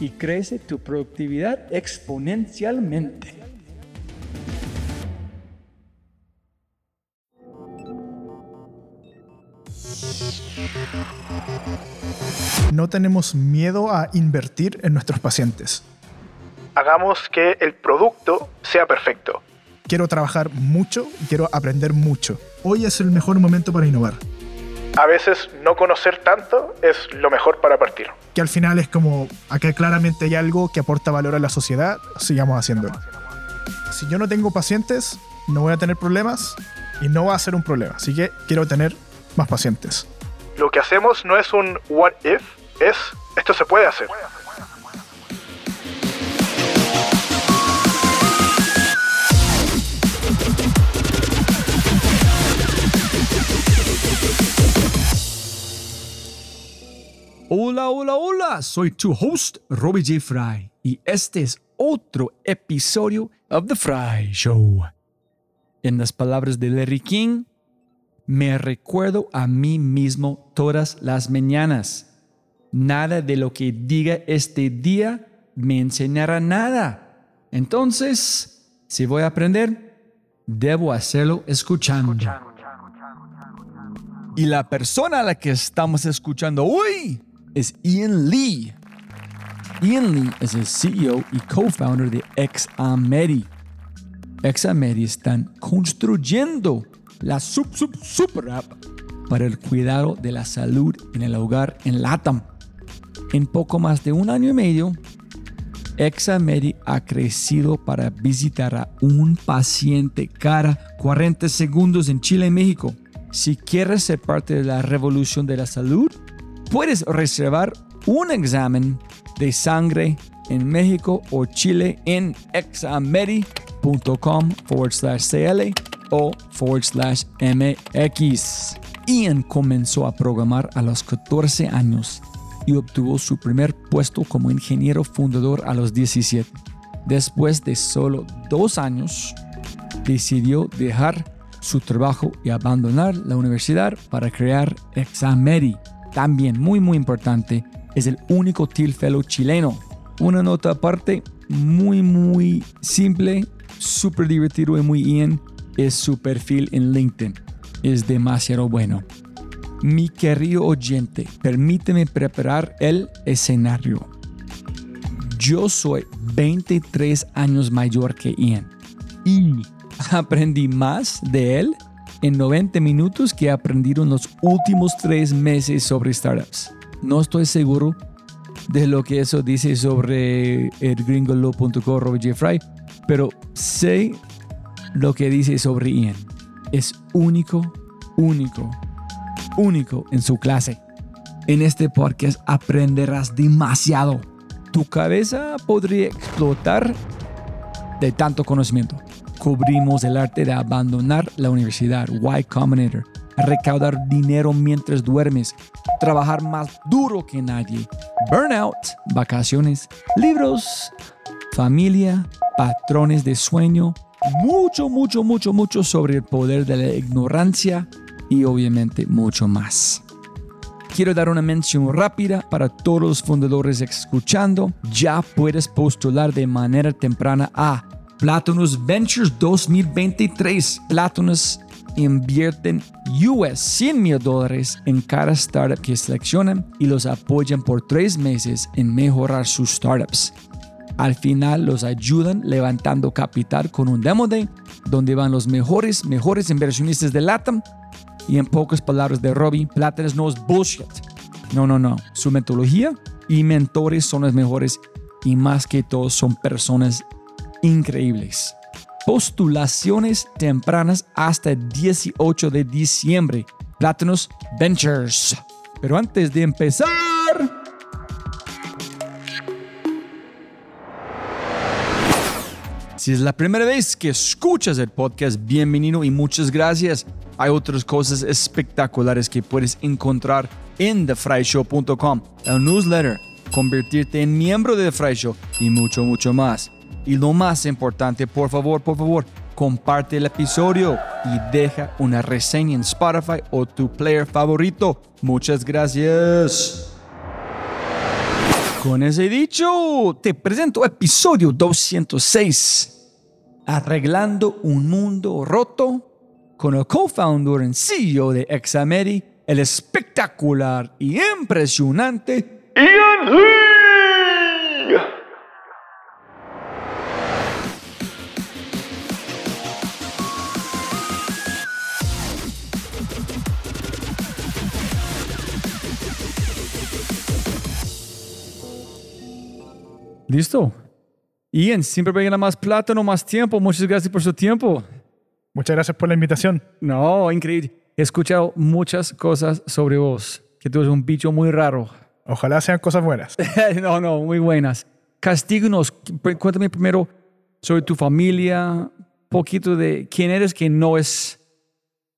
y crece tu productividad exponencialmente. No tenemos miedo a invertir en nuestros pacientes. Hagamos que el producto sea perfecto quiero trabajar mucho y quiero aprender mucho. Hoy es el mejor momento para innovar. A veces no conocer tanto es lo mejor para partir. Que al final es como, acá claramente hay algo que aporta valor a la sociedad, sigamos haciéndolo. Si yo no tengo pacientes, no voy a tener problemas y no va a ser un problema. Así que quiero tener más pacientes. Lo que hacemos no es un what if, es esto se puede hacer. Hola, hola, hola, soy tu host, Robbie J. Fry, y este es otro episodio of The Fry Show. En las palabras de Larry King, me recuerdo a mí mismo todas las mañanas. Nada de lo que diga este día me enseñará nada. Entonces, si voy a aprender, debo hacerlo escuchando. Y la persona a la que estamos escuchando hoy es Ian Lee. Ian Lee es el CEO y co-founder de Examedi. Examedi están construyendo la sub sub super app para el cuidado de la salud en el hogar en LATAM. En poco más de un año y medio, Examedi ha crecido para visitar a un paciente cada 40 segundos en Chile y México. Si quieres ser parte de la revolución de la salud, puedes reservar un examen de sangre en México o Chile en examedi.com forward slash CL o forward slash MX. Ian comenzó a programar a los 14 años y obtuvo su primer puesto como ingeniero fundador a los 17. Después de solo dos años, decidió dejar su trabajo y abandonar la universidad para crear Examedi también muy muy importante, es el único Till Fellow chileno. Una nota aparte, muy muy simple, súper divertido y muy bien, es su perfil en LinkedIn. Es demasiado bueno. Mi querido oyente, permíteme preparar el escenario. Yo soy 23 años mayor que Ian y aprendí más de él en 90 minutos que he aprendido en los últimos tres meses sobre startups. No estoy seguro de lo que eso dice sobre el gringolo.com, Robert Jeffrey, pero sé lo que dice sobre Ian. Es único, único único en su clase. En este podcast aprenderás demasiado. Tu cabeza podría explotar de tanto conocimiento. Cubrimos el arte de abandonar la universidad, Y Combinator, recaudar dinero mientras duermes, trabajar más duro que nadie, burnout, vacaciones, libros, familia, patrones de sueño, mucho, mucho, mucho, mucho sobre el poder de la ignorancia y obviamente mucho más. Quiero dar una mención rápida para todos los fundadores escuchando. Ya puedes postular de manera temprana a Platinus Ventures 2023. Platinus invierten US 100 mil dólares en cada startup que seleccionan y los apoyan por tres meses en mejorar sus startups. Al final los ayudan levantando capital con un demo day donde van los mejores, mejores inversionistas de LATAM y en pocas palabras de Robbie, Platinus no es bullshit. No, no, no. Su metodología y mentores son los mejores y más que todo son personas increíbles. Postulaciones tempranas hasta el 18 de diciembre. Platinus Ventures. Pero antes de empezar... Si es la primera vez que escuchas el podcast, bienvenido y muchas gracias. Hay otras cosas espectaculares que puedes encontrar en thefryshow.com, el newsletter, convertirte en miembro de The y mucho, mucho más. Y lo más importante, por favor, por favor, comparte el episodio y deja una reseña en Spotify o tu player favorito. Muchas gracias. Con ese dicho, te presento episodio 206. Arreglando un mundo roto con el co-founder y CEO de Exameri, el espectacular y impresionante Ian Lee. ¿Listo? Ian, siempre me gana más plátano, más tiempo. Muchas gracias por su tiempo. Muchas gracias por la invitación. No, increíble. He escuchado muchas cosas sobre vos, que tú eres un bicho muy raro. Ojalá sean cosas buenas. no, no, muy buenas. Castíganos, cuéntame primero sobre tu familia, poquito de quién eres que no es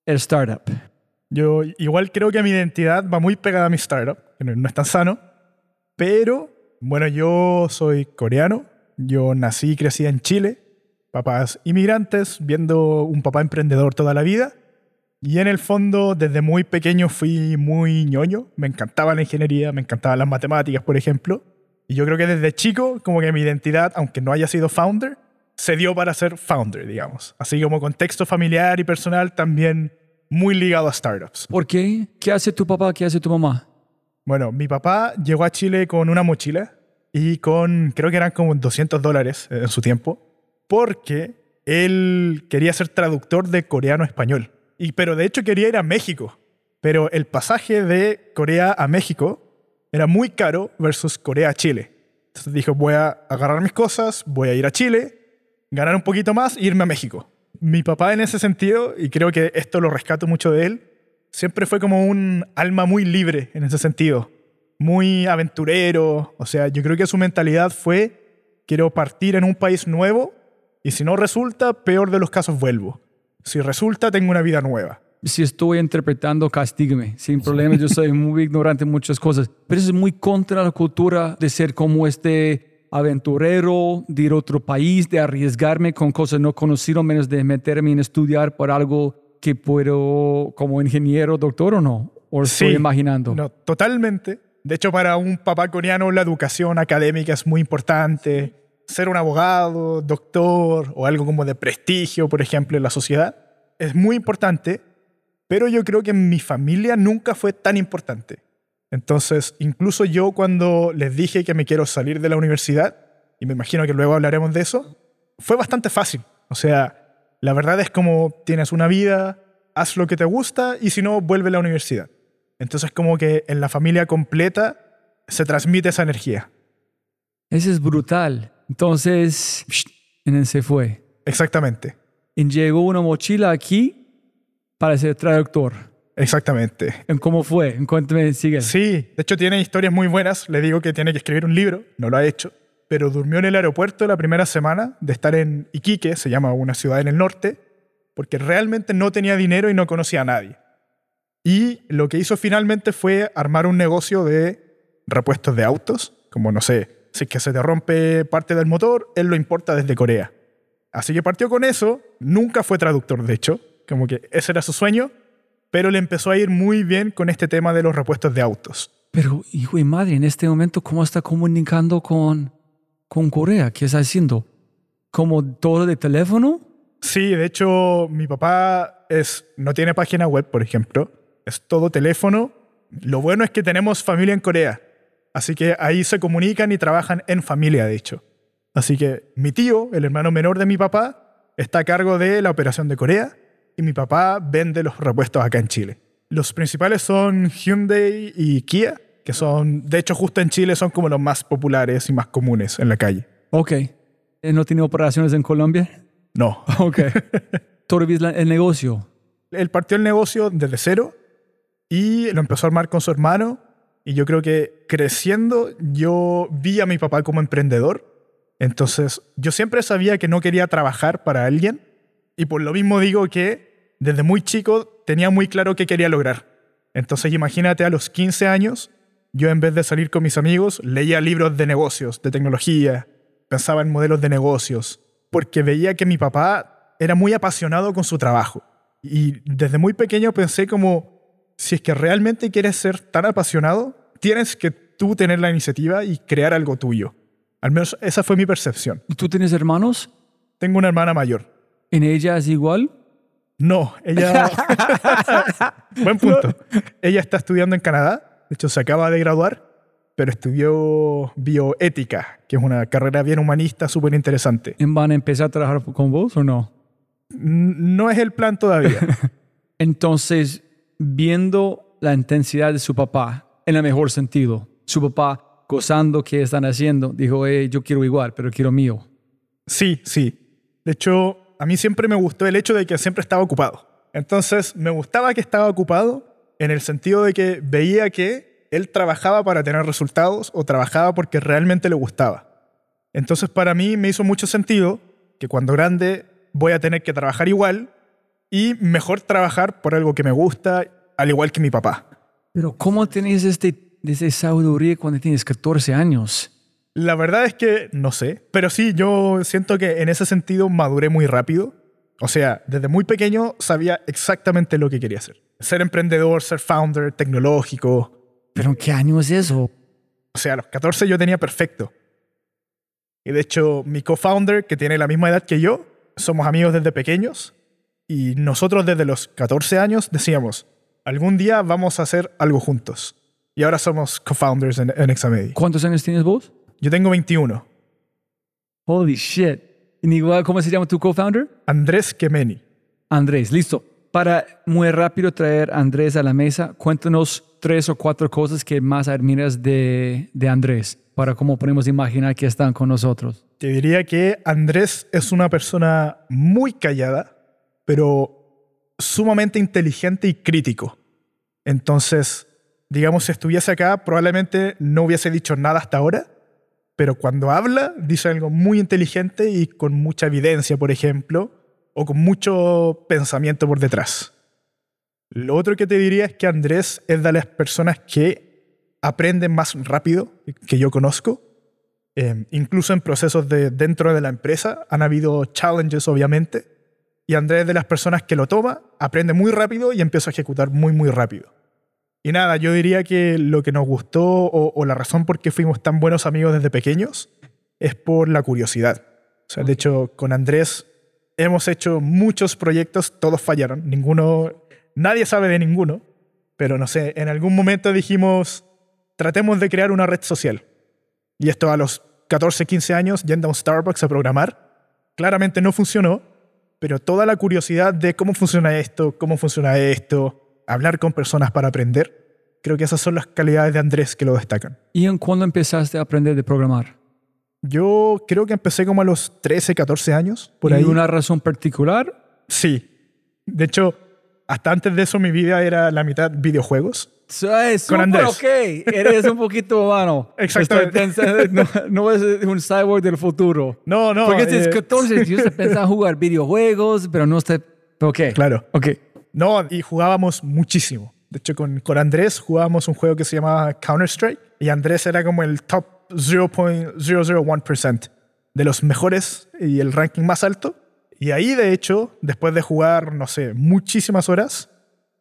el startup. Yo igual creo que mi identidad va muy pegada a mi startup, que no, no es tan sano, pero bueno, yo soy coreano, yo nací y crecí en Chile, papás inmigrantes, viendo un papá emprendedor toda la vida. Y en el fondo, desde muy pequeño fui muy ñoño. Me encantaba la ingeniería, me encantaban las matemáticas, por ejemplo. Y yo creo que desde chico, como que mi identidad, aunque no haya sido founder, se dio para ser founder, digamos. Así como contexto familiar y personal también muy ligado a startups. ¿Por qué? ¿Qué hace tu papá? ¿Qué hace tu mamá? Bueno, mi papá llegó a Chile con una mochila y con, creo que eran como 200 dólares en su tiempo, porque él quería ser traductor de coreano a español. Y, pero de hecho quería ir a México. Pero el pasaje de Corea a México era muy caro versus Corea a Chile. Entonces dijo, voy a agarrar mis cosas, voy a ir a Chile, ganar un poquito más e irme a México. Mi papá en ese sentido, y creo que esto lo rescato mucho de él, siempre fue como un alma muy libre en ese sentido, muy aventurero, o sea, yo creo que su mentalidad fue, quiero partir en un país nuevo y si no resulta, peor de los casos vuelvo. Si resulta, tengo una vida nueva. Si estoy interpretando, castígame, sin problemas, yo soy muy ignorante en muchas cosas, pero eso es muy contra la cultura de ser como este aventurero, de ir a otro país, de arriesgarme con cosas no conocidas, menos de meterme en estudiar por algo que puedo como ingeniero, doctor o no? ¿O estoy Sí. imaginando? No, totalmente. De hecho, para un papá coreano la educación académica es muy importante. Ser un abogado, doctor o algo como de prestigio, por ejemplo, en la sociedad, es muy importante, pero yo creo que en mi familia nunca fue tan importante. Entonces, incluso yo cuando les dije que me quiero salir de la universidad, y me imagino que luego hablaremos de eso, fue bastante fácil. O sea, la verdad es como tienes una vida, haz lo que te gusta y si no, vuelve a la universidad. Entonces como que en la familia completa se transmite esa energía. Eso es brutal. Entonces, en se fue. Exactamente. Y llegó una mochila aquí para ser traductor. Exactamente. ¿En ¿Cómo fue? Cuéntame, sigue. Sí, de hecho tiene historias muy buenas. Le digo que tiene que escribir un libro, no lo ha hecho, pero durmió en el aeropuerto la primera semana de estar en Iquique, se llama una ciudad en el norte, porque realmente no tenía dinero y no conocía a nadie. Y lo que hizo finalmente fue armar un negocio de repuestos de autos, como no sé, si es que se te rompe parte del motor, él lo importa desde Corea. Así que partió con eso, nunca fue traductor de hecho, como que ese era su sueño, pero le empezó a ir muy bien con este tema de los repuestos de autos. Pero, hijo y madre, en este momento, ¿cómo está comunicando con, con Corea? ¿Qué está haciendo? ¿Como todo de teléfono? Sí, de hecho, mi papá es, no tiene página web, por ejemplo, es todo teléfono. Lo bueno es que tenemos familia en Corea, así que ahí se comunican y trabajan en familia, de hecho. Así que mi tío, el hermano menor de mi papá, está a cargo de la operación de Corea y mi papá vende los repuestos acá en Chile. Los principales son Hyundai y Kia, que son, de hecho, justo en Chile son como los más populares y más comunes en la calle. Ok. ¿No tiene operaciones en Colombia? No. Ok. ¿Todavía el negocio? Él partió el negocio desde cero y lo empezó a armar con su hermano. Y yo creo que creciendo yo vi a mi papá como emprendedor. Entonces yo siempre sabía que no quería trabajar para alguien. Y por lo mismo digo que desde muy chico tenía muy claro qué quería lograr. Entonces imagínate a los 15 años, yo en vez de salir con mis amigos, leía libros de negocios, de tecnología, pensaba en modelos de negocios, porque veía que mi papá era muy apasionado con su trabajo. Y desde muy pequeño pensé como, si es que realmente quieres ser tan apasionado, tienes que tú tener la iniciativa y crear algo tuyo. Al menos esa fue mi percepción. ¿Y tú tienes hermanos? Tengo una hermana mayor. ¿En ella es igual? No, ella... Buen punto. Ella está estudiando en Canadá. De hecho, se acaba de graduar, pero estudió bioética, que es una carrera bien humanista, súper interesante. ¿Van a empezar a trabajar con vos o no? No es el plan todavía. Entonces, viendo la intensidad de su papá, en el mejor sentido, su papá gozando que están haciendo, dijo, eh, yo quiero igual, pero quiero mío. Sí, sí. De hecho, a mí siempre me gustó el hecho de que siempre estaba ocupado. Entonces, me gustaba que estaba ocupado en el sentido de que veía que él trabajaba para tener resultados o trabajaba porque realmente le gustaba. Entonces, para mí me hizo mucho sentido que cuando grande voy a tener que trabajar igual y mejor trabajar por algo que me gusta, al igual que mi papá. Pero ¿cómo tenés este, ese sabiduría cuando tienes 14 años? La verdad es que no sé, pero sí, yo siento que en ese sentido maduré muy rápido. O sea, desde muy pequeño sabía exactamente lo que quería hacer. Ser emprendedor, ser founder, tecnológico. ¿Pero en qué año es eso? O sea, a los 14 yo tenía perfecto. Y de hecho, mi co-founder, que tiene la misma edad que yo, somos amigos desde pequeños. Y nosotros desde los 14 años decíamos, algún día vamos a hacer algo juntos. Y ahora somos co-founders en, en Examedi. ¿Cuántos años tienes vos? Yo tengo 21. Holy shit. ¿Y igual, ¿Cómo se llama tu co-founder? Andrés Kemeni. Andrés, listo. Para muy rápido traer a Andrés a la mesa, cuéntanos tres o cuatro cosas que más admiras de, Andrés, para cómo podemos imaginar que están con nosotros. Te diría que Andrés es una persona muy callada, pero sumamente inteligente y crítico. Entonces, digamos, si estuviese acá, probablemente no hubiese dicho nada hasta ahora, pero cuando habla, dice algo muy inteligente y con mucha evidencia, por ejemplo, o con mucho pensamiento por detrás. Lo otro que te diría es que Andrés es de las personas que aprenden más rápido que yo conozco. Eh, incluso en procesos de dentro de la empresa han habido challenges, obviamente. Y Andrés es de las personas que lo toma, aprende muy rápido y empieza a ejecutar muy, muy rápido. Y nada, yo diría que lo que nos gustó o, o la razón por qué fuimos tan buenos amigos desde pequeños es por la curiosidad. O sea, de hecho, con Andrés hemos hecho muchos proyectos, todos fallaron, ninguno, nadie sabe de ninguno, pero no sé, en algún momento dijimos, tratemos de crear una red social. Y esto a los 14, 15 años, yendo a un Starbucks a programar, claramente no funcionó, pero toda la curiosidad de cómo funciona esto, cómo funciona esto, hablar con personas para aprender, creo que esas son las calidades de Andrés que lo destacan. ¿Y en cuándo empezaste a aprender de programar? Yo creo que empecé como a los 13, 14 años, por ¿Y ahí. una razón particular? Sí. De hecho, hasta antes de eso mi vida era la mitad videojuegos. Es Con Andrés. ok, eres un poquito humano. Exactamente. Pensando- no, no es un cyborg del futuro. No, no. Porque eh, desde 14 yo se pensaba jugar videojuegos, pero no está... Ok. Claro. Ok. No, y jugábamos muchísimo. De hecho, con, con Andrés jugábamos un juego que se llamaba Counter-Strike y Andrés era como el top 0.001% de los mejores y el ranking más alto. Y ahí, de hecho, después de jugar, no sé, muchísimas horas,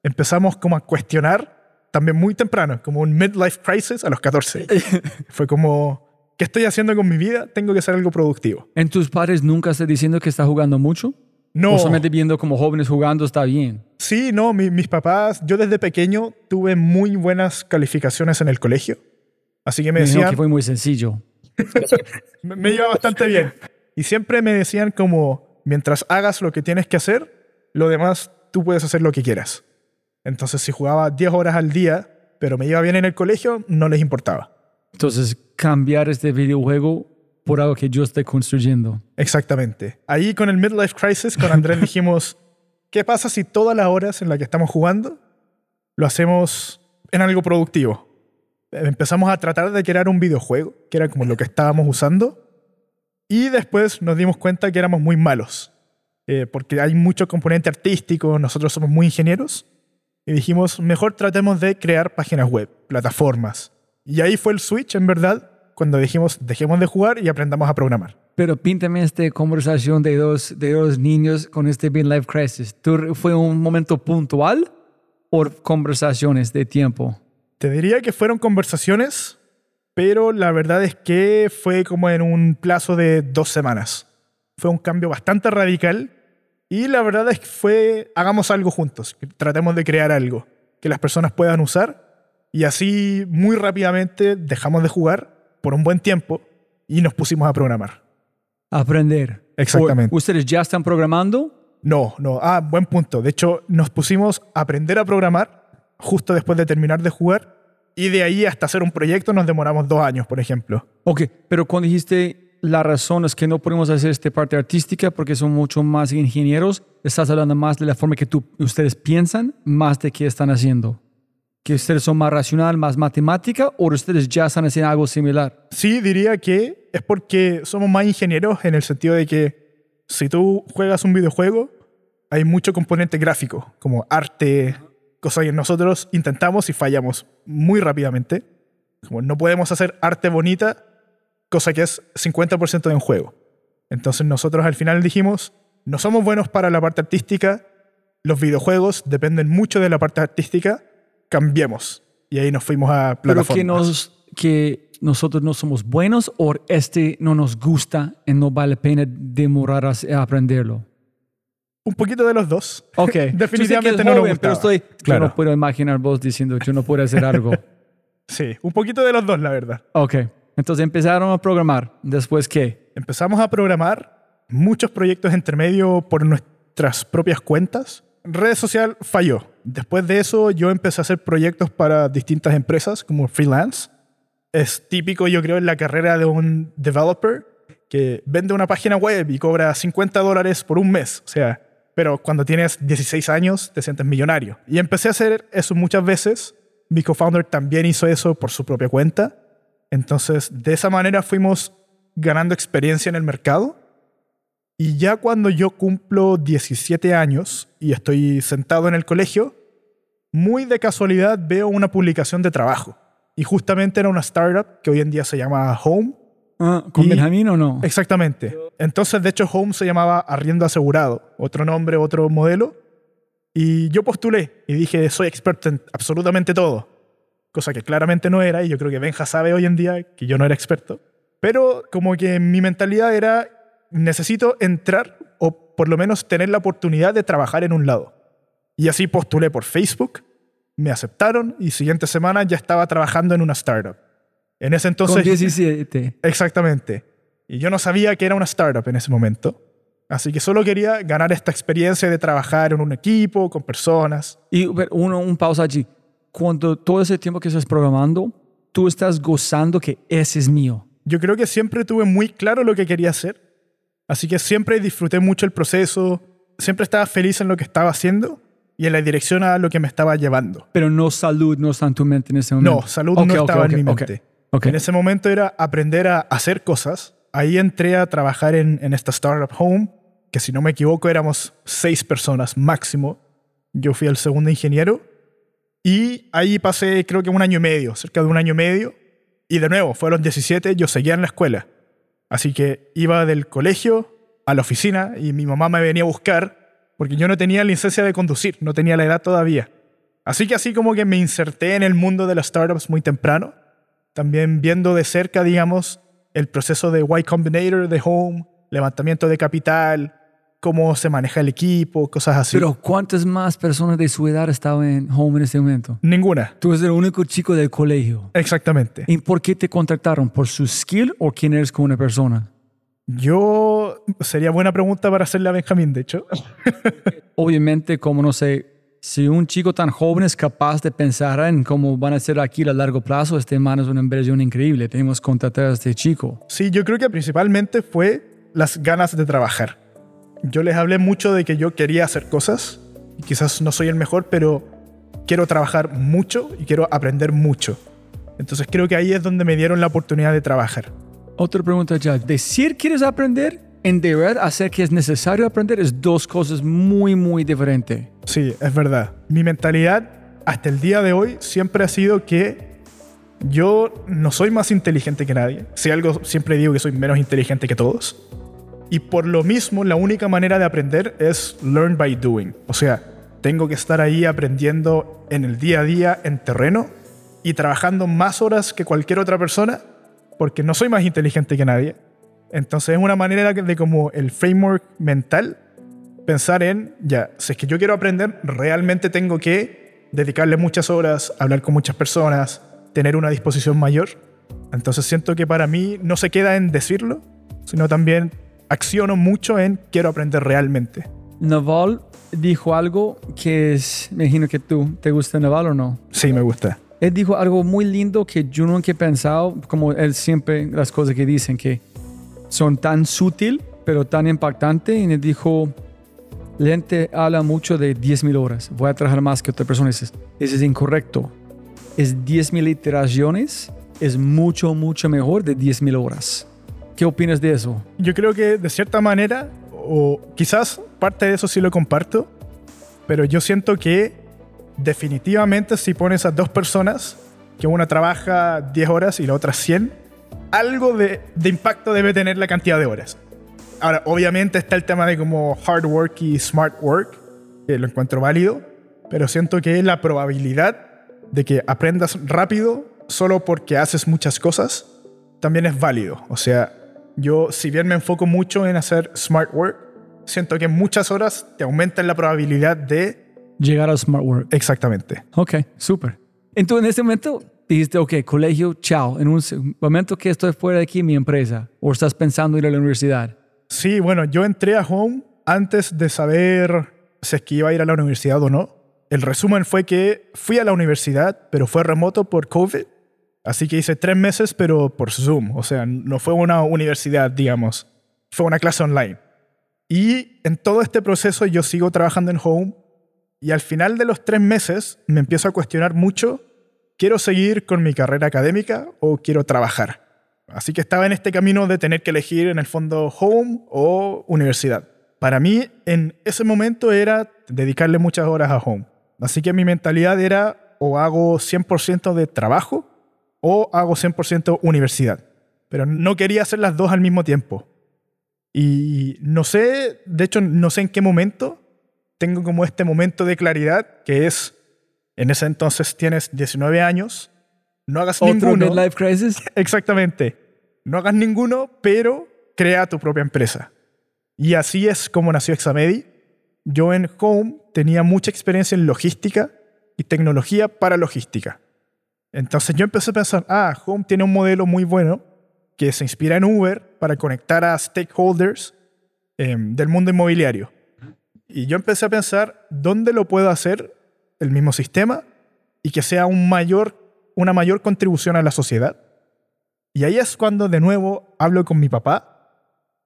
empezamos como a cuestionar también muy temprano, como un midlife crisis a los 14. Fue como, ¿qué estoy haciendo con mi vida? Tengo que hacer algo productivo. ¿En tus padres nunca estás diciendo que estás jugando mucho? No. O solamente viendo como jóvenes jugando está bien. Sí, no, mi- mis papás, yo desde pequeño tuve muy buenas calificaciones en el colegio. Así que me decían, que fue muy sencillo. me, me iba bastante bien. Y siempre me decían como, mientras hagas lo que tienes que hacer, lo demás tú puedes hacer lo que quieras. Entonces, si jugaba 10 horas al día, pero me iba bien en el colegio, no les importaba. Entonces, cambiar este videojuego por algo que yo estoy construyendo. Exactamente. Ahí con el Midlife Crisis, con Andrés dijimos, ¿qué pasa si todas las horas en las que estamos jugando lo hacemos en algo productivo? Empezamos a tratar de crear un videojuego, que era como lo que estábamos usando, y después nos dimos cuenta que éramos muy malos, eh, porque hay mucho componente artístico, nosotros somos muy ingenieros, y dijimos, mejor tratemos de crear páginas web, plataformas. Y ahí fue el switch, en verdad, cuando dijimos, dejemos de jugar y aprendamos a programar. Pero píntame esta conversación de dos, de dos niños con este midlife crisis. ¿Tú- ¿Fue un momento puntual o conversaciones de tiempo? Te diría que fueron conversaciones, pero la verdad es que fue como en un plazo de dos semanas. Fue un cambio bastante radical y la verdad es que fue, hagamos algo juntos, tratemos de crear algo que las personas puedan usar y así muy rápidamente dejamos de jugar por un buen tiempo y nos pusimos a programar. Aprender. Exactamente. ¿Ustedes ya están programando? No, no, ah, buen punto. De hecho, nos pusimos a aprender a programar justo después de terminar de jugar y de ahí hasta hacer un proyecto nos demoramos dos años, por ejemplo. Ok, pero cuando dijiste la razón es que no podemos hacer esta parte artística porque son mucho más ingenieros, estás hablando más de la forma que tú, ustedes piensan, más de qué están haciendo. Que ustedes son más racional, más matemática, o ustedes ya están haciendo algo similar. Sí, diría que es porque somos más ingenieros en el sentido de que si tú juegas un videojuego, hay mucho componente gráfico, como arte, cosas que nosotros intentamos y fallamos muy rápidamente. Como no podemos hacer arte bonita, cosa que es 50% de un juego. Entonces nosotros al final dijimos, no somos buenos para la parte artística, los videojuegos dependen mucho de la parte artística, cambiemos. Y ahí nos fuimos a Pero plataformas. que, nos, que nosotros no somos buenos o este no nos gusta y no vale la pena demorar a aprenderlo. Un poquito de los dos. Ok, Definitivamente que no nos joven, pero gustaba. estoy, Claro. yo no puedo imaginar vos diciendo yo no puedo hacer algo. Sí, un poquito de los dos, la verdad. ok, entonces empezaron a programar. Después qué? Empezamos a programar muchos proyectos intermedios por nuestras propias cuentas. Redes social falló. Después de eso, yo empecé a hacer proyectos para distintas empresas como freelance. Es típico, yo creo, en la carrera de un developer que vende una página web y cobra 50 dólares por un mes. O sea, pero cuando tienes 16 años te sientes millonario. Y empecé a hacer eso muchas veces. Mi co-founder también hizo eso por su propia cuenta. Entonces, de esa manera fuimos ganando experiencia en el mercado. Y ya cuando yo cumplo 17 años y estoy sentado en el colegio, muy de casualidad veo una publicación de trabajo. Y justamente era una startup que hoy en día se llama Home. Ah, ¿Con Y- Benjamín o no? Exactamente. Entonces, de hecho, Home se llamaba Arriendo Asegurado, otro nombre, otro modelo. Y yo postulé y dije, soy experto en absolutamente todo. Cosa que claramente no era, y yo creo que Benja sabe hoy en día que yo no era experto. Pero como que mi mentalidad era, necesito entrar o por lo menos tener la oportunidad de trabajar en un lado. Y así postulé por Facebook, me aceptaron y siguiente semana ya estaba trabajando en una startup. En ese entonces... Con 17. Exactamente. Y yo no sabía que era una startup en ese momento. Así que solo quería ganar esta experiencia de trabajar en un equipo, con personas. Y uno, un pausa allí. Cuando todo ese tiempo que estás programando, tú estás gozando que ese es mío. Yo creo que siempre tuve muy claro lo que quería hacer. Así que siempre disfruté mucho el proceso, siempre estaba feliz en lo que estaba haciendo. y en la dirección a lo que me estaba llevando. Pero no salud no está en tu mente en ese momento. No, salud Ok, no ok, estaba ok, en mi mente. En ese momento era aprender a hacer cosas. Ahí entré a trabajar en, esta startup home, que si no me equivoco éramos seis personas máximo. Yo fui el segundo ingeniero. Y ahí pasé creo que un año y medio, cerca de un año y medio. Y de nuevo, fue a los 17, yo seguía en la escuela. Así que iba del colegio a la oficina y mi mamá me venía a buscar porque yo no tenía licencia de conducir, no tenía la edad todavía. Así que así como que me inserté en el mundo de las startups muy temprano, también viendo de cerca, digamos, el proceso de Y Combinator, de Home, levantamiento de capital, cómo se maneja el equipo, cosas así. Pero ¿cuántas más personas de su edad estaban en home en ese momento? Ninguna, Tú eres el único chico del colegio. exactamente. ¿Y por qué te contrataron? ¿Por su skill o quién eres como una persona? Yo, sería buena pregunta para hacerle a Benjamín, de hecho. Obviamente, como no sé, si un chico tan joven es capaz de pensar en cómo van a ser aquí a largo plazo, este man es una inversión increíble. Tenemos que contratar a este chico. Sí, yo creo que principalmente fue las ganas de trabajar. Yo les hablé mucho de que yo quería hacer cosas y quizás no soy el mejor, pero quiero trabajar mucho y quiero aprender mucho. Entonces creo que ahí es donde me dieron la oportunidad de trabajar. Otra pregunta, Jack. Decir quieres aprender en de hacer que es necesario aprender es dos cosas muy, muy diferentes. Sí, es verdad. Mi mentalidad hasta el día de hoy siempre ha sido que yo no soy más inteligente que nadie. Si algo, siempre digo que soy menos inteligente que todos. Y por lo mismo, la única manera de aprender es learn by doing. O sea, tengo que estar ahí aprendiendo en el día a día, en terreno, y trabajando más horas que cualquier otra persona, porque no soy más inteligente que nadie. Entonces es una manera de como el framework mental pensar en, ya, si es que yo quiero aprender, realmente tengo que dedicarle muchas horas, hablar con muchas personas, tener una disposición mayor. Entonces siento que para mí no se queda en decirlo, sino también acciono mucho en quiero aprender realmente. Naval dijo algo que es, me imagino que tú, ¿te gusta Naval o no? Sí, me gusta. Él dijo algo muy lindo que yo nunca he pensado, como él siempre, las cosas que dicen que son tan sutil, pero tan impactante. Y él dijo, la gente habla mucho de 10.000 horas. Voy a trabajar más que otra persona. Eso es, eso es incorrecto. Es 10.000 iteraciones. Es mucho, mucho mejor de 10.000 horas. ¿Qué opinas de eso? Yo creo que de cierta manera, o quizás parte de eso sí lo comparto, pero yo siento que definitivamente si pones a dos personas, que una trabaja 10 horas y la otra 100, algo de, de impacto debe tener la cantidad de horas. Ahora, obviamente está el tema de como hard work y smart work, que lo encuentro válido, pero siento que la probabilidad de que aprendas rápido solo porque haces muchas cosas también es válido. O sea, yo si bien me enfoco mucho en hacer smart work, siento que muchas horas te aumentan la probabilidad de... Llegar al smart work. Exactamente. Ok, súper. Entonces, en ese momento dijiste, ok, colegio, chao. En un momento que estoy fuera de aquí, mi empresa, o estás pensando ir a la universidad. Sí, bueno, yo entré a Home antes de saber si es que iba a ir a la universidad o no. El resumen fue que fui a la universidad, pero fue remoto por COVID. Así que hice tres meses, pero por Zoom. O sea, no fue una universidad, digamos. Fue una clase online. Y en todo este proceso yo sigo trabajando en Home. Y al final de los tres meses me empiezo a cuestionar mucho, ¿quiero seguir con mi carrera académica o quiero trabajar? Así que estaba en este camino de tener que elegir en el fondo home o universidad. Para mí, en ese momento era dedicarle muchas horas a home. Así que mi mentalidad era o hago 100% de trabajo o hago 100% universidad. Pero no quería hacer las dos al mismo tiempo. Y no sé, de hecho, no sé en qué momento tengo como este momento de claridad que es, en ese entonces tienes 19 años, no hagas Otro ninguno. midlife crisis. Exactamente. No hagas ninguno, pero crea tu propia empresa. Y así es como nació Examedi. Yo en Home tenía mucha experiencia en logística y tecnología para logística. Entonces yo empecé a pensar, ah, Home tiene un modelo muy bueno que se inspira en Uber para conectar a stakeholders eh, del mundo inmobiliario. Y yo empecé a pensar, ¿dónde lo puedo hacer el mismo sistema y que sea una mayor contribución a la sociedad? Y ahí es cuando de nuevo hablo con mi papá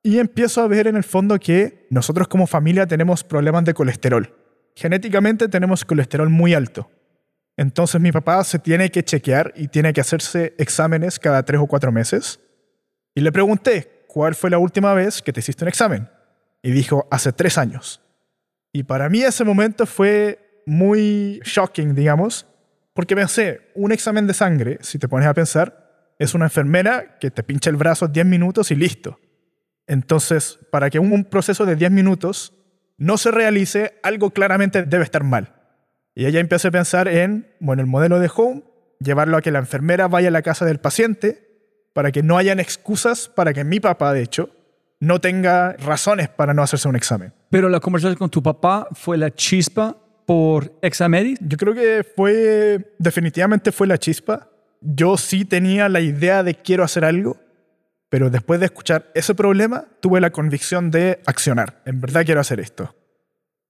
y empiezo a ver en el fondo que nosotros como familia tenemos problemas de colesterol. Genéticamente tenemos colesterol muy alto. Entonces mi papá se tiene que chequear y tiene que hacerse exámenes cada tres o cuatro meses. Y le pregunté, ¿cuál fue la última vez que te hiciste un examen? Y dijo, hace tres años. Y para mí ese momento fue muy shocking, digamos, porque pensé, un examen de sangre, si te pones a pensar, es una enfermera que te pincha el brazo 10 minutos y listo. Entonces, para que un proceso de 10 minutos no se realice, algo claramente debe estar mal. Y ella empieza a pensar en, bueno, el modelo de home, llevarlo a que la enfermera vaya a la casa del paciente para que no hayan excusas para que mi papá, de hecho, no tenga razones para no hacerse un examen. Pero la conversación con tu papá fue la chispa por Examedis. Yo creo que fue, definitivamente fue la chispa. Yo sí tenía la idea de quiero hacer algo, pero después de escuchar ese problema, tuve la convicción de accionar. En verdad quiero hacer esto.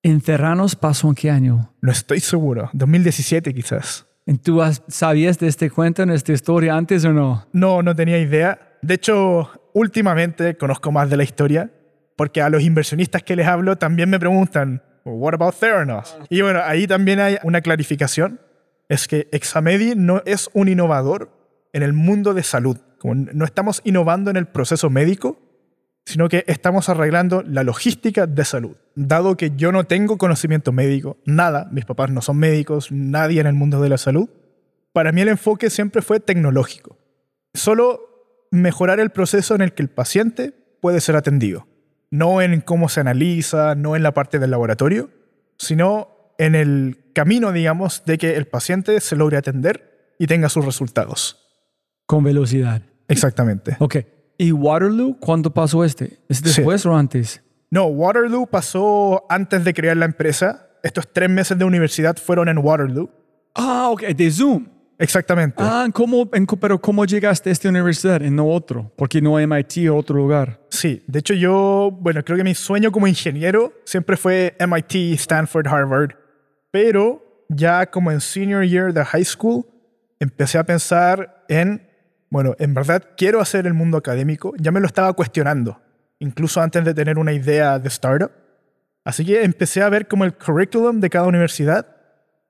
¿En Terranos pasó en qué año? No estoy seguro. 2017 quizás. ¿Tú sabías de este cuento, en esta historia antes o no? No, no tenía idea. De hecho, últimamente conozco más de la historia, porque a los inversionistas que les hablo también me preguntan, what about Theranos? Y bueno, ahí también hay una clarificación, es que Examedi no es un innovador en el mundo de salud. Como no estamos innovando en el proceso médico, sino que estamos arreglando la logística de salud. Dado que yo no tengo conocimiento médico, nada, mis papás no son médicos, nadie en el mundo de la salud, para mí el enfoque siempre fue tecnológico. Solo mejorar el proceso en el que el paciente puede ser atendido. No en cómo se analiza, no en la parte del laboratorio, sino en el camino, digamos, de que el paciente se logre atender y tenga sus resultados. Con velocidad. Exactamente. Ok. ¿Y Waterloo cuándo pasó este? ¿Es después o antes? No, Waterloo pasó antes de crear la empresa. Estos tres meses de universidad fueron en Waterloo. Ah, ok, de Zoom. Exactamente. Ah, ¿cómo, pero ¿cómo llegaste a esta universidad y no otro? Porque no MIT o otro lugar. Sí, de hecho yo, bueno, creo que mi sueño como ingeniero siempre fue MIT, Stanford, Harvard. Pero ya como en senior year de high school, empecé a pensar en, bueno, en verdad quiero hacer el mundo académico. Ya me lo estaba cuestionando, incluso antes de tener una idea de startup. Así que empecé a ver como el curriculum de cada universidad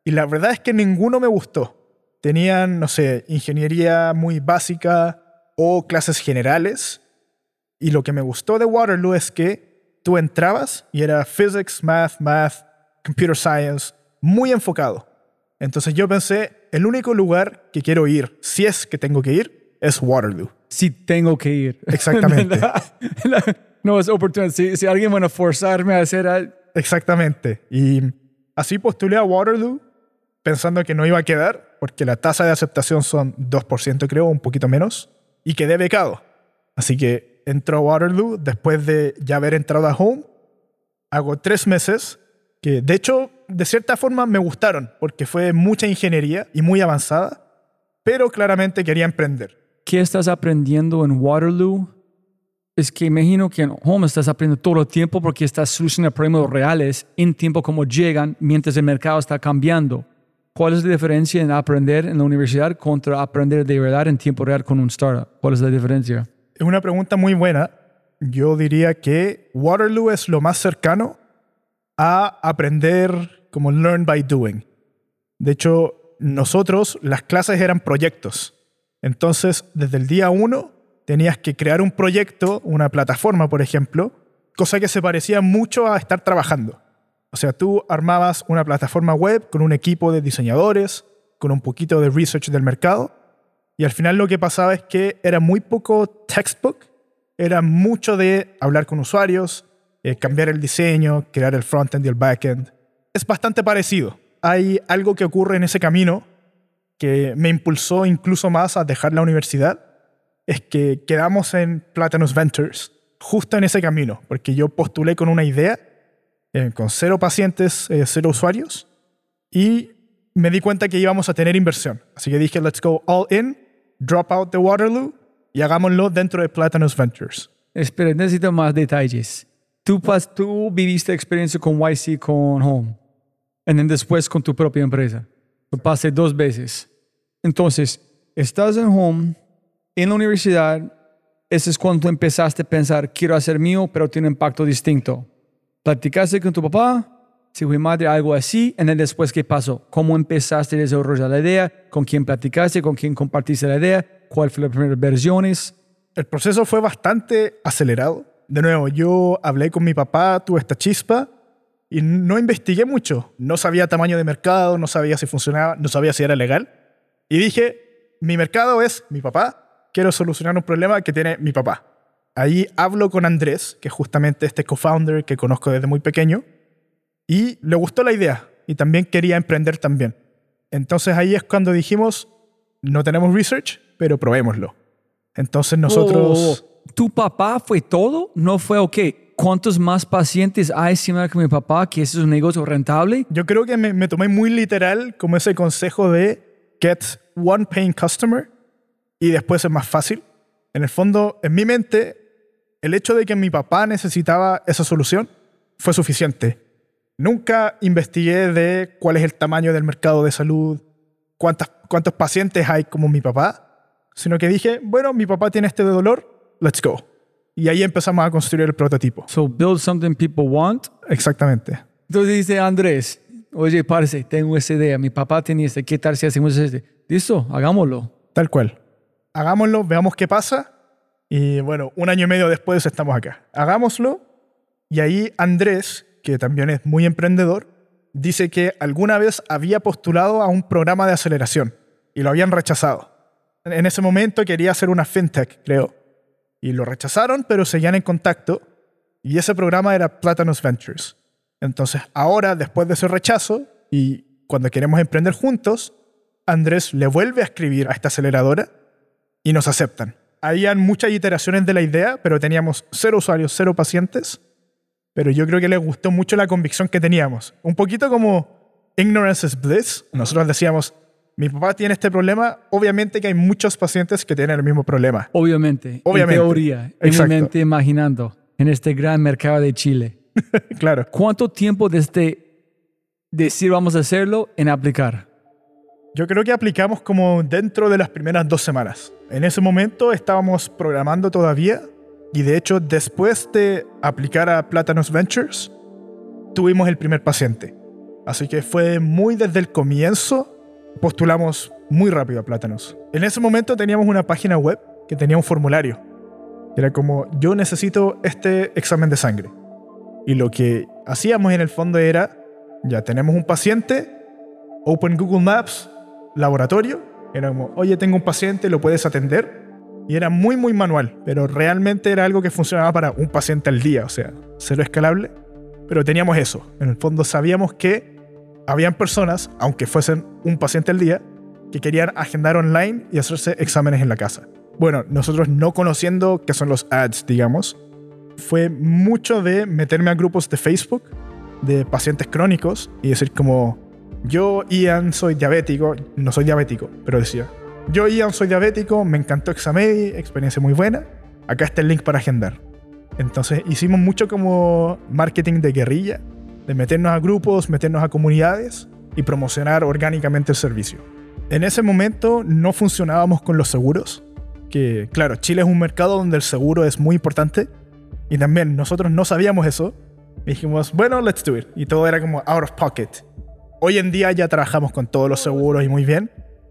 y la verdad es que ninguno me gustó tenían, no sé, ingeniería muy básica o clases generales. Y lo que me gustó de Waterloo es que tú entrabas y era physics, math, math, computer science, muy enfocado. Entonces yo pensé, el único lugar que quiero ir, si es que tengo que ir, es Waterloo. Si tengo que ir. Exactamente. no es oportunidad. Si, si alguien va a forzarme a hacer algo. Exactamente. Y así postulé a Waterloo pensando que no iba a quedar, porque la tasa de aceptación son 2%, creo, un poquito menos, y quedé becado. Así que entro a Waterloo después de ya haber entrado a Home. Hago tres meses, que de hecho, de cierta forma me gustaron, porque fue mucha ingeniería y muy avanzada, pero claramente quería emprender. ¿Qué estás aprendiendo en Waterloo? Es que imagino que en Home estás aprendiendo todo el tiempo porque estás solucionando problemas reales en tiempo como llegan mientras el mercado está cambiando. ¿Cuál es la diferencia en aprender en la universidad contra aprender de verdad en tiempo real con un startup? ¿Cuál es la diferencia? Es una pregunta muy buena. Yo diría que Waterloo es lo más cercano a aprender como learn by doing. De hecho, nosotros las clases eran proyectos. Entonces, desde el día uno tenías que crear un proyecto, una plataforma, por ejemplo, cosa que se parecía mucho a estar trabajando. O sea, tú armabas una plataforma web con un equipo de diseñadores, con un poquito de research del mercado, y al final lo que pasaba es que era muy poco textbook, era mucho de hablar con usuarios, eh, cambiar el diseño, crear el frontend y el backend. Es bastante parecido. Hay algo que ocurre en ese camino que me impulsó incluso más a dejar la universidad, es que quedamos en Platinum Ventures justo en ese camino, porque yo postulé con una idea eh, con cero pacientes, eh, cero usuarios, y me di cuenta que íbamos a tener inversión. Así que dije, let's go all in, drop out the Waterloo y hagámoslo dentro de Platinus Ventures. Espera, necesito más detalles. Tú, tú viviste experiencia con YC, con Home, y después con tu propia empresa. Lo pasé dos veces. Entonces, estás en Home, en la universidad, ese es cuando empezaste a pensar, quiero hacer mío, pero tiene impacto distinto platicaste con tu papá si fue madre, algo así. En el después, ¿qué pasó? ¿Cómo empezaste a desarrollar la idea? ¿Con quién platicaste? ¿Con quién compartiste la idea? ¿Cuál fue las primeras versiones? El proceso fue bastante acelerado. De nuevo, yo hablé con mi papá, tuve esta chispa y no investigué mucho. No sabía tamaño de mercado, no sabía si funcionaba, no sabía si era legal. Y dije, mi mercado es mi papá, quiero solucionar un problema que tiene mi papá. Ahí hablo con Andrés, que es justamente este co-founder que conozco desde muy pequeño, y le gustó la idea y también quería emprender también. Entonces ahí es cuando dijimos, no tenemos research, pero probémoslo. Entonces nosotros... Oh, ¿Tu papá fue todo? ¿No fue ok? ¿Cuántos más pacientes hay similar que mi papá que ese es un negocio rentable? Yo creo que me, me tomé muy literal como ese consejo de get one paying customer y después es más fácil. En el fondo, en mi mente, el hecho de que mi papá necesitaba esa solución fue suficiente. Nunca investigué de cuál es el tamaño del mercado de salud, cuántas, cuántos pacientes hay como mi papá, sino que dije, bueno, mi papá tiene este dolor, let's go. Y ahí empezamos a construir el prototipo. So build something people want. Exactamente. Entonces dice Andrés, oye, parce, tengo esa idea, mi papá tenía este, ¿qué tal si hacemos este? Listo, hagámoslo. Tal cual. Hagámoslo, veamos qué pasa. Y bueno, un año y medio después estamos acá. Hagámoslo. Y ahí Andrés, que también es muy emprendedor, dice que alguna vez había postulado a un programa de aceleración y lo habían rechazado. En ese momento quería hacer una fintech, creo. Y lo rechazaron, pero seguían en contacto. Y ese programa era Platanus Ventures. Entonces, ahora, después de ese rechazo, y cuando queremos emprender juntos, Andrés le vuelve a escribir a esta aceleradora y nos aceptan. Habían muchas iteraciones de la idea, pero teníamos cero usuarios, cero pacientes pero yo creo que les gustó mucho la convicción que teníamos. Un poquito como ignorance is bliss. Nosotros decíamos, mi papá tiene este problema, obviamente que hay muchos pacientes que tienen el mismo problema. Obviamente. Obviamente. En teoría, en mi mente imaginando, en este gran mercado de Chile. claro. ¿Cuánto tiempo desde decir vamos a hacerlo en aplicar? Yo creo que aplicamos como dentro de las primeras dos semanas. En ese momento estábamos programando todavía y de hecho, después de aplicar a Platanus Ventures, tuvimos el primer paciente. Así que fue muy desde el comienzo, postulamos muy rápido a Platanus. En ese momento teníamos una página web que tenía un formulario. Era como, yo necesito este examen de sangre. Y lo que hacíamos en el fondo era, ya tenemos un paciente, Open Google Maps, laboratorio. Era como, oye, tengo un paciente, ¿lo puedes atender? Y era muy, muy manual, pero realmente era algo que funcionaba para un paciente al día, o sea, cero escalable. Pero teníamos eso. En el fondo sabíamos que habían personas, aunque fuesen un paciente al día, que querían agendar online y hacerse exámenes en la casa. Bueno, nosotros no conociendo qué son los ads, digamos, fue mucho de meterme a grupos de Facebook de pacientes crónicos y decir como, yo, Ian, soy diabético, no soy diabético, pero decía, yo, Ian, soy diabético, me encantó Examedi, experiencia muy buena. Acá está el link para agendar. Entonces hicimos mucho como marketing de guerrilla, de meternos a grupos, meternos a comunidades y promocionar orgánicamente el servicio. En ese momento no funcionábamos con los seguros, que claro, Chile es un mercado donde el seguro es muy importante y también nosotros no sabíamos eso. dijimos, bueno, let's do it. Y todo era como out of pocket. Hoy en día ya trabajamos con todos los seguros y muy bien,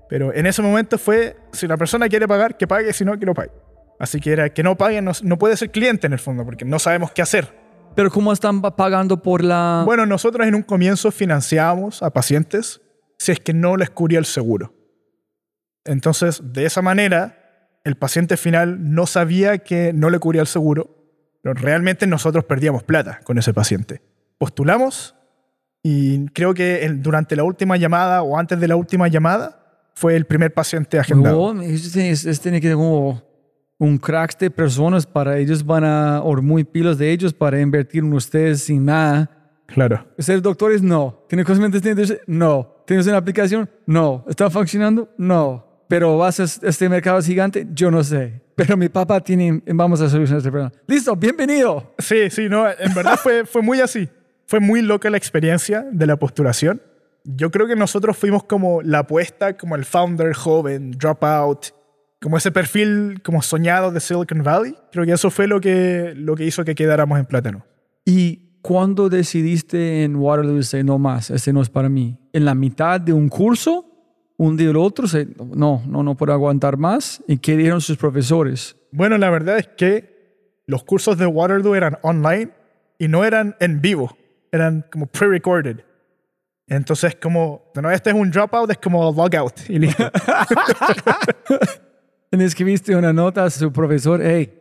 pero en ese momento fue, si la persona quiere pagar, que pague, si no, que no pague. Así que era que no pague, no, no puede ser cliente en el fondo, porque no sabemos qué hacer. Pero ¿cómo están pagando por la...? Bueno, nosotros en un comienzo financiábamos a pacientes si es que no les cubría el seguro. Entonces, de esa manera, el paciente final no sabía que no le cubría el seguro, pero realmente nosotros perdíamos plata con ese paciente. Postulamos y creo que durante la última llamada o antes de la última llamada, fue el primer paciente agendado. No, es, tiene que ser como un crack de personas para ellos van a, o muy pilos de ellos para invertir en ustedes sin nada. Claro. ¿Ser doctores? No. ¿Tiene conocimientos? No. ¿Tienes una aplicación? No. ¿Está funcionando? No. Pero vas a este mercado gigante? Yo no sé. Pero mi papá tiene, vamos a solucionar este problema. Listo, bienvenido. Sí, sí, no, en verdad fue, fue muy así. Fue muy loca la experiencia de la postulación yo creo que nosotros fuimos como la apuesta, como el founder joven, dropout, como ese perfil como soñado de Silicon Valley. Creo que eso fue lo que, lo que hizo que quedáramos en Plátano. Y cuándo decidiste en Waterloo decir, no más, este no es para mí? ¿En la mitad de un curso? ¿Un día o el otro? No, no, no puedo aguantar más. ¿Y qué dijeron sus profesores? Bueno, la verdad es que los cursos de Waterloo eran online y no eran en vivo, eran como pre-recorded. Entonces, como, no, este es un dropout, es como logout y listo. Le escribiste una nota a su profesor, hey,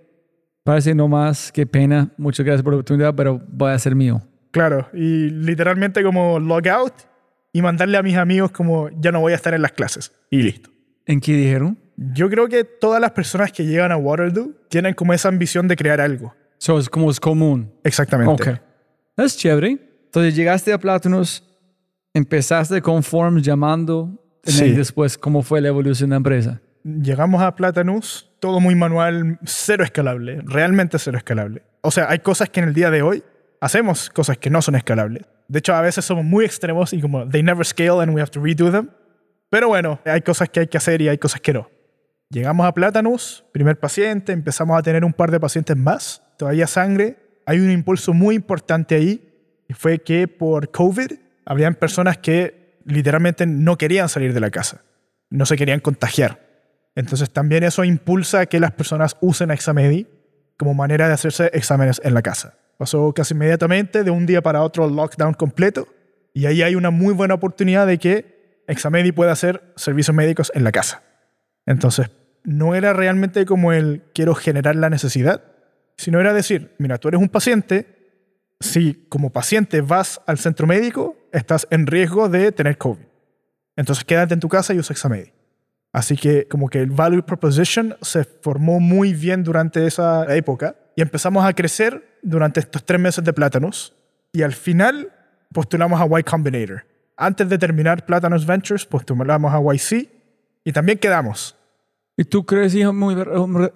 parece no más, qué pena, muchas gracias por la oportunidad, pero voy a ser mío. claro, y literalmente como logout y mandarle a mis amigos como, ya no voy a estar en las clases y listo. ¿En qué dijeron? Yo creo que todas las personas que llegan a Waterloo tienen como esa ambición de crear algo. So, es como es común. Exactamente. Ok. Es chévere. Entonces llegaste a Plátanos, empezaste con Forms llamando, Sí. y después, ¿cómo fue la evolución de la empresa? Llegamos a Platanus, todo muy manual, cero escalable, realmente cero escalable. O sea, hay cosas que en el día de hoy hacemos cosas que no son escalables. De hecho, a veces somos muy extremos y como they never scale and we have to redo them. Pero bueno, hay cosas que hay que hacer y hay cosas que no. Llegamos a Platanus, primer paciente, empezamos a tener un par de pacientes más, todavía sangre. Hay un impulso muy importante ahí, y fue que por COVID habrían personas que literalmente no querían salir de la casa, no se querían contagiar. Entonces también eso impulsa a que las personas usen Examedi como manera de hacerse exámenes en la casa. Pasó casi inmediatamente, de un día para otro, lockdown completo, y ahí hay una muy buena oportunidad de que Examedi pueda hacer servicios médicos en la casa. Entonces, no era realmente como el quiero generar la necesidad, sino era decir, mira, tú eres un paciente, si como paciente vas al centro médico, estás en riesgo de tener COVID. Entonces quédate en tu casa y usa Examedi. Así que como que el value proposition se formó muy bien durante esa época y empezamos a crecer durante estos tres meses de Platanus y al final postulamos a Y Combinator. Antes de terminar Platanus Ventures postulamos a YC y también quedamos. ¿Y tú crees, muy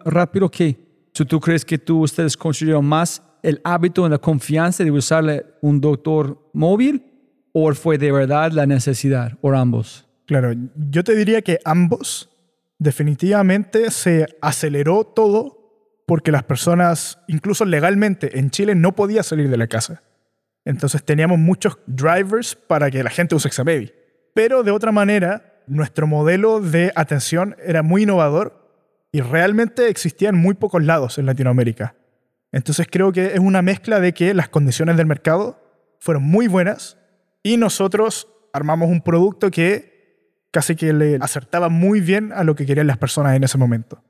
rápido que si tú crees que tú, ustedes construyeron más el hábito y la confianza de usarle un doctor móvil o fue de verdad la necesidad o ambos? Claro, yo te diría que ambos definitivamente se aceleró todo porque las personas, incluso legalmente en Chile, no podía salir de la casa. Entonces teníamos muchos drivers para que la gente use Examedi. Pero de otra manera, nuestro modelo de atención era muy innovador y realmente existía en muy pocos lados en Latinoamérica. Entonces creo que es una mezcla de que las condiciones del mercado fueron muy buenas y nosotros armamos un producto que casi que le acertaba muy bien a lo que querían las personas en ese momento.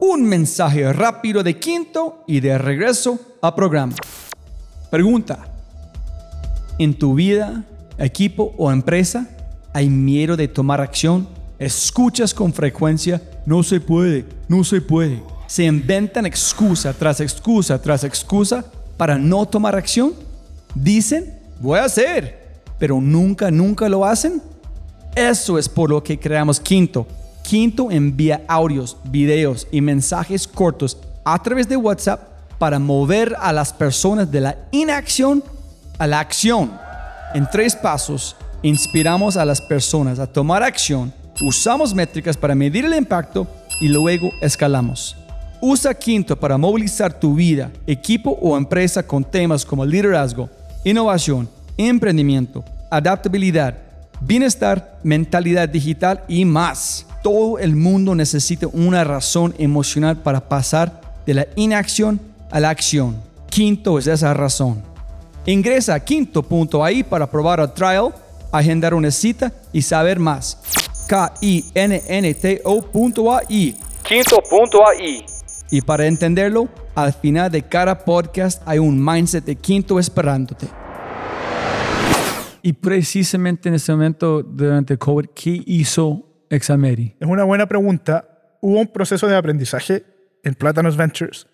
Un mensaje rápido de quinto y de regreso a programa. Pregunta. ¿En tu vida, equipo o empresa hay miedo de tomar acción? Escuchas con frecuencia, no se puede, no se puede. Se inventan excusa tras excusa tras excusa para no tomar acción. Dicen, voy a hacer, pero nunca, nunca lo hacen. Eso es por lo que creamos Quinto. Quinto envía audios, videos y mensajes cortos a través de WhatsApp para mover a las personas de la inacción a la acción. En tres pasos, inspiramos a las personas a tomar acción, usamos métricas para medir el impacto y luego escalamos. Usa Quinto para movilizar tu vida, equipo o empresa con temas como liderazgo, innovación, emprendimiento, adaptabilidad, bienestar, mentalidad digital y más. Todo el mundo necesita una razón emocional para pasar de la inacción a la acción. Quinto es esa razón. Ingresa a quinto.ai para probar el trial, agendar una cita y saber más. K-I-N-N-T-O.ai. Quinto.ai. Y para entenderlo, al final de cada podcast hay un mindset de quinto esperándote. Y precisamente en ese momento, durante COVID, ¿qué hizo Exameri? Es una buena pregunta. Hubo un proceso de aprendizaje en Platanos Ventures,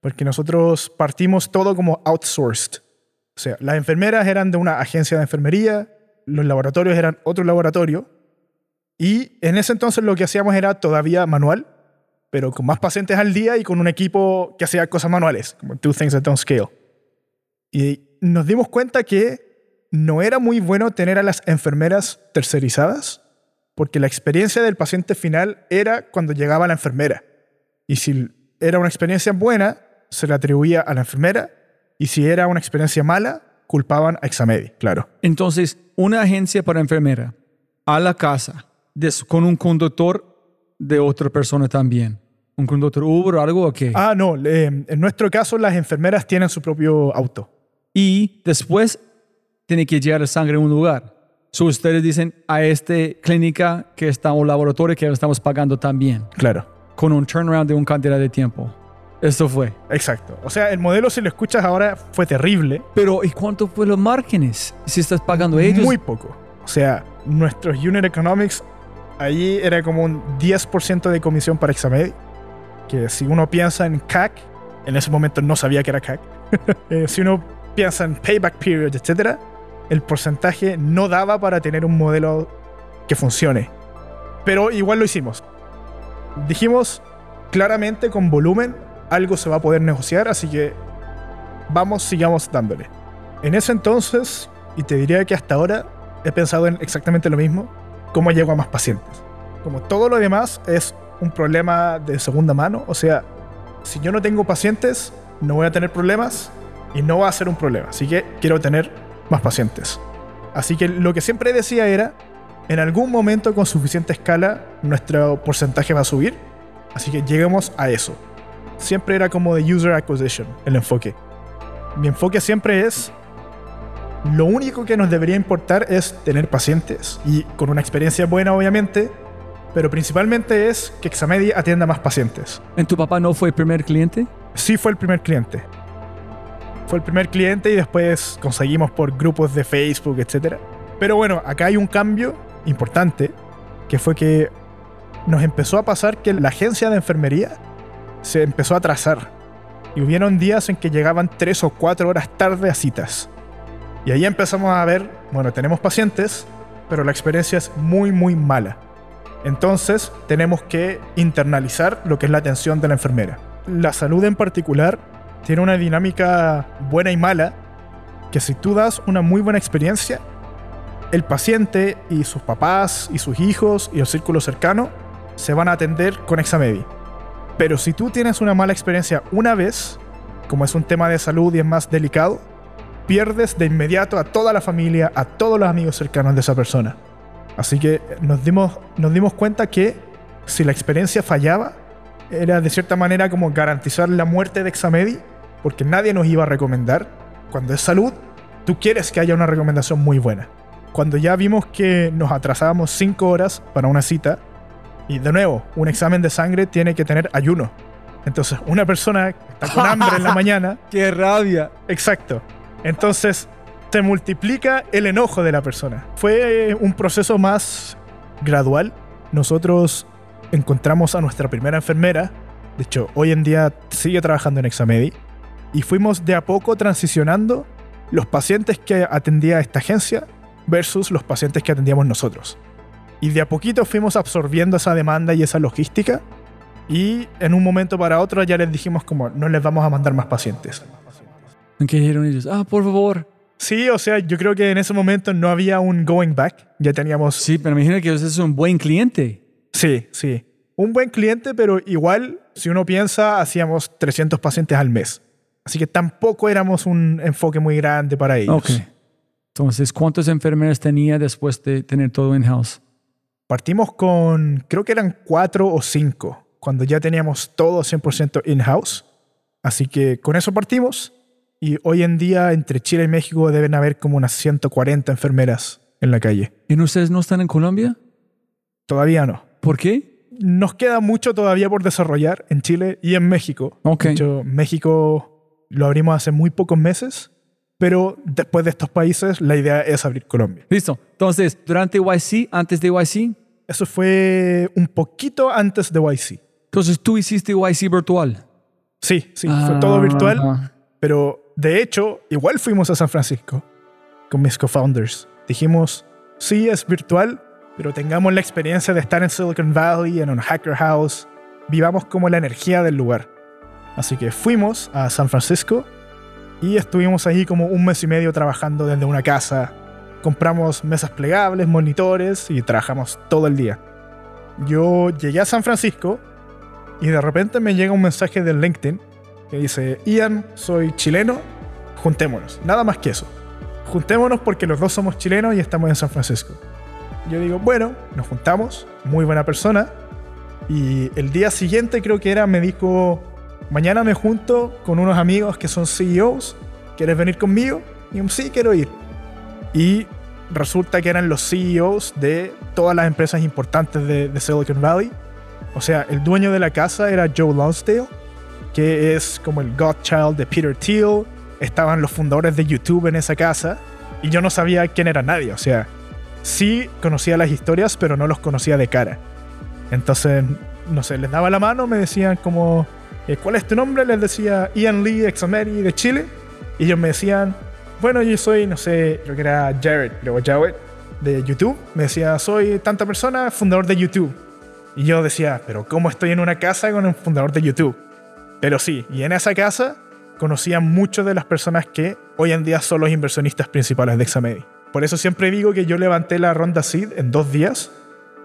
porque nosotros partimos todo como outsourced. O sea, las enfermeras eran de una agencia de enfermería, los laboratorios eran otro laboratorio, y en ese entonces lo que hacíamos era todavía manual, pero con más pacientes al día y con un equipo que hacía cosas manuales, como do things that don't scale. Y nos dimos cuenta que no era muy bueno tener a las enfermeras tercerizadas, porque la experiencia del paciente final era cuando llegaba la enfermera. Y si era una experiencia buena, se le atribuía a la enfermera, y si era una experiencia mala, culpaban a Examedi, claro. Entonces, una agencia para enfermera a la casa con un conductor de otra persona también. ¿Un conductor Uber o algo o qué? Ah, no, eh, en nuestro caso las enfermeras tienen su propio auto. Y después tiene que llevar la sangre a un lugar. So, ustedes dicen a esta clínica que está un laboratorio que estamos pagando también, Claro. con un turnaround de una cantidad de tiempo. Esto fue. Exacto. O sea, el modelo, si lo escuchas ahora, fue terrible. Pero, ¿y cuánto fue los márgenes? Si estás pagando ellos. Muy poco. O sea, nuestros unit economics, ahí era como un 10% de comisión para Examedi. Que si uno piensa en CAC, en ese momento no sabía que era CAC. Eh, si uno piensa en payback period, etc., el porcentaje no daba para tener un modelo que funcione. Pero igual lo hicimos. Dijimos claramente con volumen algo se va a poder negociar, así que vamos, sigamos dándole. En ese entonces, y te diría que hasta ahora, he pensado en exactamente lo mismo, cómo llego a más pacientes. Como todo lo demás es un problema de segunda mano, o sea, si yo no tengo pacientes, no voy a tener problemas y no va a ser un problema, así que quiero tener más pacientes. Así que lo que siempre decía era, en algún momento con suficiente escala, nuestro porcentaje va a subir, así que lleguemos a eso. Siempre era como de user acquisition, el enfoque. Mi enfoque siempre es lo único que nos debería importar es tener pacientes y con una experiencia buena, obviamente, pero principalmente es que Examedi atienda más pacientes. ¿En tu papá no fue el primer cliente? Sí fue el primer cliente. Fue el primer cliente y después conseguimos por grupos de Facebook, etc. Pero bueno, acá hay un cambio importante, que fue que nos empezó a pasar que la agencia de enfermería se empezó a atrasar. Y hubieron días en que llegaban tres o cuatro horas tarde a citas. Y ahí empezamos a ver, bueno, tenemos pacientes, pero la experiencia es muy, muy mala. Entonces tenemos que internalizar lo que es la atención de la enfermera. La salud en particular tiene una dinámica buena y mala, que si tú das una muy buena experiencia, el paciente y sus papás y sus hijos y el círculo cercano se van a atender con Examedi. Pero si tú tienes una mala experiencia una vez, como es un tema de salud y es más delicado, pierdes de inmediato a toda la familia, a todos los amigos cercanos de esa persona. Así que nos dimos, nos dimos cuenta que si la experiencia fallaba, era de cierta manera como garantizar la muerte de Examedi, porque nadie nos iba a recomendar. Cuando es salud, tú quieres que haya una recomendación muy buena. Cuando ya vimos que nos atrasábamos 5 horas para una cita, y de nuevo, un examen de sangre tiene que tener ayuno. Entonces, una persona que está con hambre en la mañana, ¡Qué rabia! exacto. Entonces, se multiplica el enojo de la persona. Fue eh, un proceso más gradual. Nosotros encontramos a nuestra primera enfermera. De hecho, hoy en día sigue trabajando en Examedi. Y fuimos de a poco transicionando los pacientes que atendía esta agencia versus los pacientes que atendíamos nosotros. Y de a poquito fuimos absorbiendo esa demanda y esa logística. Y en un momento para otro ya les dijimos como no les vamos a mandar más pacientes. ¿En qué dijeron ellos? Ah, por favor. Sí, o sea, yo creo que en ese momento no había un going back. Ya teníamos... Sí, pero imagina que usted es un buen cliente. Sí, sí. Un buen cliente, pero igual, si uno piensa, hacíamos 300 pacientes al mes. Así que tampoco éramos un enfoque muy grande para ellos. Ok. Entonces, ¿cuántas enfermeras tenía después de tener todo in-house? Partimos con, creo que eran cuatro o cinco, cuando ya teníamos todo 100% in-house. Así que con eso partimos. Y hoy en día, entre Chile y México, deben haber como unas 140 enfermeras en la calle. ¿Y ustedes no están en Colombia? Todavía no. ¿Por qué? Nos queda mucho todavía por desarrollar en Chile y en México. Ok. De hecho, México lo abrimos hace muy pocos meses, pero después de estos países la idea es abrir Colombia. Listo. Entonces, durante YC, antes de YC, Eso fue un poquito antes de YC. entonces tú hiciste YC virtual. Sí, sí, fue todo virtual, Ah. pero de hecho, igual fuimos a San Francisco con mis co-founders. Dijimos, sí, es virtual, pero tengamos la experiencia de estar en Silicon Valley, en un hacker house, vivamos como la energía del lugar. Así que fuimos a San Francisco y estuvimos ahí como un mes y medio trabajando desde una casa. Compramos mesas plegables, monitores y trabajamos todo el día. Yo llegué a San Francisco y de repente me llega un mensaje de LinkedIn que dice, Ian, soy chileno, juntémonos. Nada más que eso. juntémonos porque los dos somos chilenos y estamos en San Francisco. Yo digo, bueno, nos juntamos, muy buena persona. Y el día siguiente creo que era, me dijo, mañana me junto con unos amigos que son CEOs, ¿quieres venir conmigo? Y yo, sí, quiero ir. Y resulta que eran los CEOs de todas las empresas importantes de, de Silicon Valley. O sea, el dueño de la casa era Joe Lonsdale, que es como el godchild de Peter Thiel. Estaban los fundadores de YouTube en esa casa. Y yo no sabía quién era nadie. O sea, sí conocía las historias, pero no los conocía de cara. Entonces, no sé, les daba la mano, me decían como, eh, ¿cuál es tu nombre? Les decía Ian Lee Exameri de Chile. Y ellos me decían, bueno, yo soy, no sé, creo que era Jared, luego Jared de YouTube. Me decía, soy tanta persona, fundador de YouTube. Y yo decía, pero ¿cómo estoy en una casa con un fundador de YouTube? Pero sí, y en esa casa conocía muchas de las personas que hoy en día son los inversionistas principales de Examedi. Por eso siempre digo que yo levanté la ronda seed en dos días,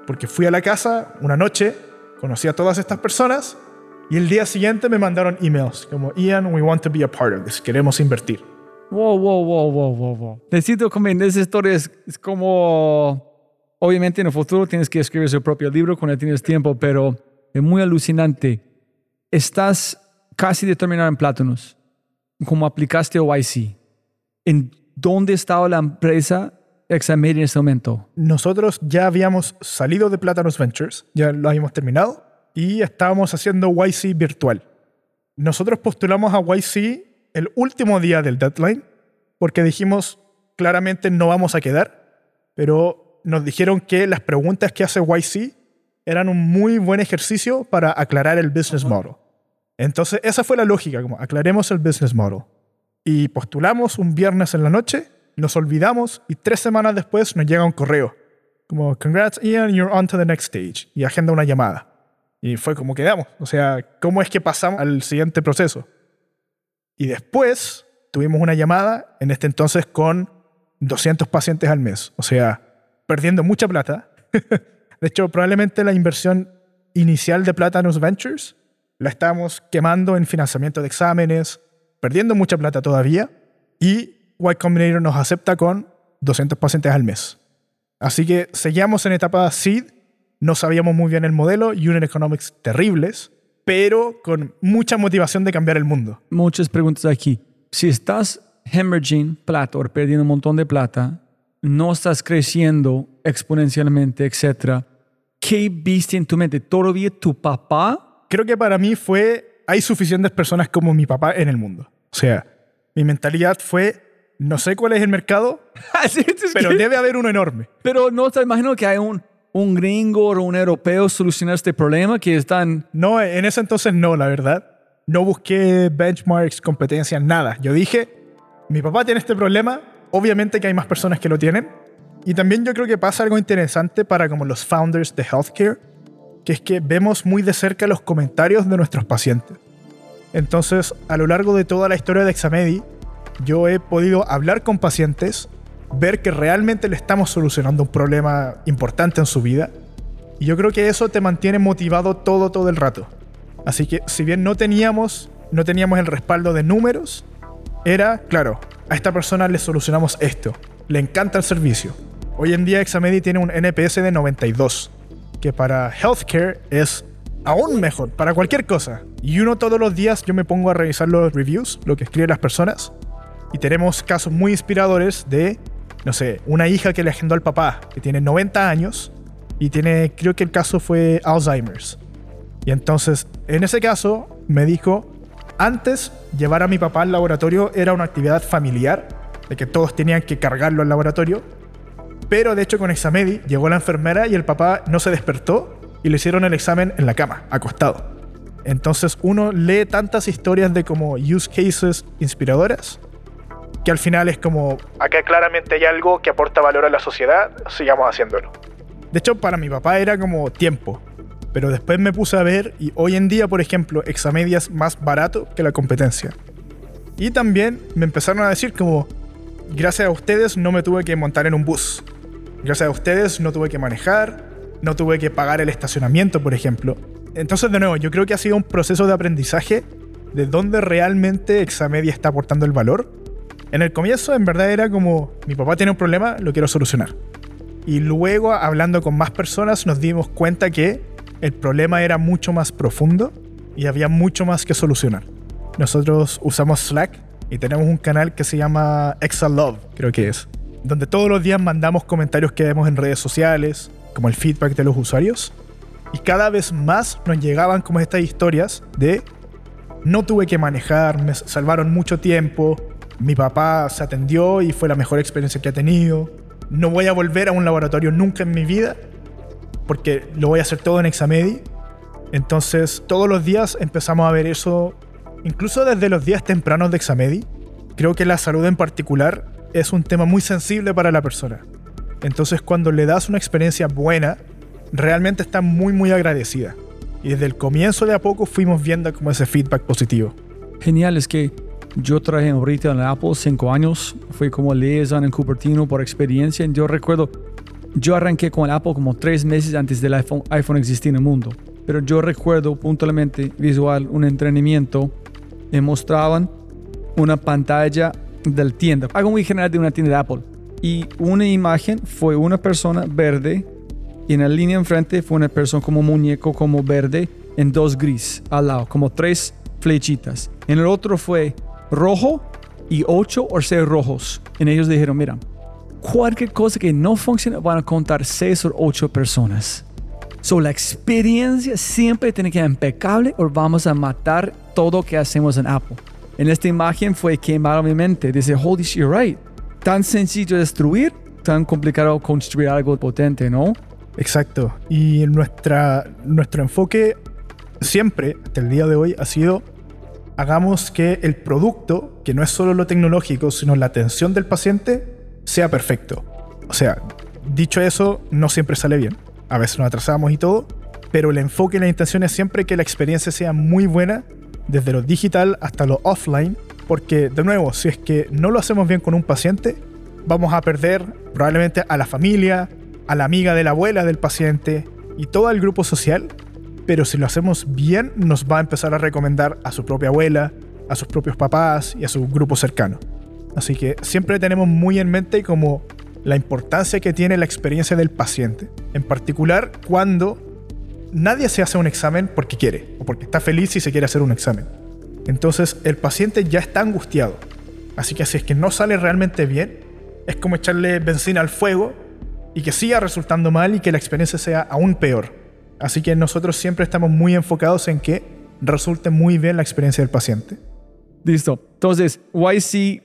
porque fui a la casa una noche, conocí a todas estas personas y el día siguiente me mandaron emails como Ian, we want to be a part of this, queremos invertir. Wow, wow, wow, wow, wow, wow. Necesito comentar esa historia. Es, es como, obviamente en el futuro tienes que escribir su propio libro cuando tienes tiempo, pero es muy alucinante. Estás casi de terminar en Plátanos, como aplicaste a YC. ¿En dónde estaba la empresa Examed en ese momento? Nosotros ya habíamos salido de Plátanos Ventures, ya lo habíamos terminado, y estábamos haciendo YC virtual. Nosotros postulamos a YC el último día del deadline porque dijimos claramente no vamos a quedar, pero nos dijeron que las preguntas que hace YC eran un muy buen ejercicio para aclarar el business model. Entonces esa fue la lógica, como aclaremos el business model. Y postulamos un viernes en la noche, nos olvidamos y tres semanas después nos llega un correo. Como, congrats Ian, you're on to the next stage. Y agenda una llamada. Y fue como quedamos. O sea, ¿cómo es que pasamos al siguiente proceso? Y después tuvimos una llamada, en este entonces con 200 pacientes al mes. O sea, perdiendo mucha plata. de hecho, probablemente la inversión inicial de Platanus Ventures la estábamos quemando en financiamiento de exámenes, perdiendo mucha plata todavía. Y Y Combinator nos acepta con 200 pacientes al mes. Así que seguíamos en etapa seed, no sabíamos muy bien el modelo, unit economics terribles, pero con mucha motivación de cambiar el mundo. Muchas preguntas aquí. Si estás hemorrhaging plata o perdiendo un montón de plata, no estás creciendo exponencialmente, etc. ¿Qué viste en tu mente? ¿Todavía tu papá? Creo que para mí fue, hay suficientes personas como mi papá en el mundo. O sea, mi mentalidad fue, no sé cuál es el mercado, es pero debe haber uno enorme. pero no te imagino que hay un, un gringo o un europeo solucionar este problema que están... No, en ese entonces no, la verdad. No busqué benchmarks, competencias, nada. Yo dije, mi papá tiene este problema, obviamente que hay más personas que lo tienen. Y también yo creo que pasa algo interesante para como los founders de healthcare, que es que vemos muy de cerca los comentarios de nuestros pacientes. Entonces, a lo largo de toda la historia de Examedi, yo he podido hablar con pacientes, ver que realmente le estamos solucionando un problema importante en su vida. Y yo creo que eso te mantiene motivado todo, todo el rato. Así que si bien no teníamos, no teníamos el respaldo de números, era, claro, a esta persona le solucionamos esto. Le encanta el servicio. Hoy en día Examedi tiene un NPS de 92, que para healthcare es aún mejor, para cualquier cosa. Y uno todos los días yo me pongo a revisar los reviews, lo que escriben las personas, y tenemos casos muy inspiradores de, no sé, una hija que le agendó al papá, que tiene 90 años, y tiene, creo que el caso fue Alzheimer's. Y entonces, en ese caso, me dijo, antes llevar a mi papá al laboratorio era una actividad familiar, de que todos tenían que cargarlo al laboratorio, pero de hecho con Examedi llegó la enfermera y el papá no se despertó y le hicieron el examen en la cama, acostado. Entonces uno lee tantas historias de como use cases inspiradoras que al final es como, Acá claramente hay algo que aporta valor a la sociedad, sigamos haciéndolo. De hecho, para mi papá era como tiempo. Pero después me puse a ver y hoy en día, por ejemplo, Examedia es más barato que la competencia. Y también me empezaron a decir como, gracias a ustedes no me tuve que montar en un bus. Gracias a ustedes no tuve que manejar, no tuve que pagar el estacionamiento, por ejemplo. Entonces, de nuevo, yo creo que ha sido un proceso de aprendizaje de dónde realmente Examedia está aportando el valor. En el comienzo, en verdad, era como, mi papá tiene un problema, lo quiero solucionar. Y luego, hablando con más personas, nos dimos cuenta que el problema era mucho más profundo y había mucho más que solucionar. Nosotros usamos Slack y tenemos un canal que se llama Extra Love, creo que es, donde todos los días mandamos comentarios que vemos en redes sociales, como el feedback de los usuarios. Y cada vez más nos llegaban como estas historias de no tuve que manejar, me salvaron mucho tiempo, mi papá se atendió y fue la mejor experiencia que ha tenido, no voy a volver a un laboratorio nunca en mi vida porque lo voy a hacer todo en Examedi. Entonces todos los días empezamos a ver eso, incluso desde los días tempranos de Examedi. Creo que la salud en particular es un tema muy sensible para la persona. Entonces cuando le das una experiencia buena, realmente está muy muy agradecida. Y desde el comienzo de a poco fuimos viendo como ese feedback positivo. Genial, es que yo trabajé ahorita en Apple cinco años, fui como liaison en Cupertino por experiencia. Yo recuerdo, yo arranqué con el Apple como tres meses antes del iPhone, iPhone existir en el mundo. Pero yo recuerdo puntualmente visual un entrenamiento y mostraban una pantalla del tienda, algo muy general de una tienda de Apple. Y una imagen fue una persona verde y en la línea enfrente fue una persona como muñeco, como verde, en dos gris al lado, como tres flechitas. En el otro fue rojo y ocho o seis rojos. En ellos dijeron, mira, cualquier cosa que no funcione van a contar seis o ocho personas. So, la experiencia siempre tiene que ser impecable o vamos a matar todo que hacemos en Apple. En esta imagen fue quemado mi mente. Dice, holy shit, right. Tan sencillo destruir, tan complicado construir algo potente, ¿no? Exacto. Y nuestra, nuestro enfoque siempre, hasta el día de hoy, ha sido hagamos que el producto, que no es solo lo tecnológico, sino la atención del paciente, sea perfecto. O sea, dicho eso, no siempre sale bien. A veces nos atrasamos y todo, pero el enfoque y la intención es siempre que la experiencia sea muy buena, desde lo digital hasta lo offline, porque de nuevo, si es que no lo hacemos bien con un paciente, vamos a perder probablemente a la familia, a la amiga de la abuela del paciente y todo el grupo social pero si lo hacemos bien nos va a empezar a recomendar a su propia abuela, a sus propios papás y a su grupo cercano. Así que siempre tenemos muy en mente como la importancia que tiene la experiencia del paciente, en particular cuando nadie se hace un examen porque quiere o porque está feliz y se quiere hacer un examen. Entonces el paciente ya está angustiado. Así que si es que no sale realmente bien, es como echarle benzina al fuego y que siga resultando mal y que la experiencia sea aún peor. Así que nosotros siempre estamos muy enfocados en que resulte muy bien la experiencia del paciente. Listo. Entonces, YC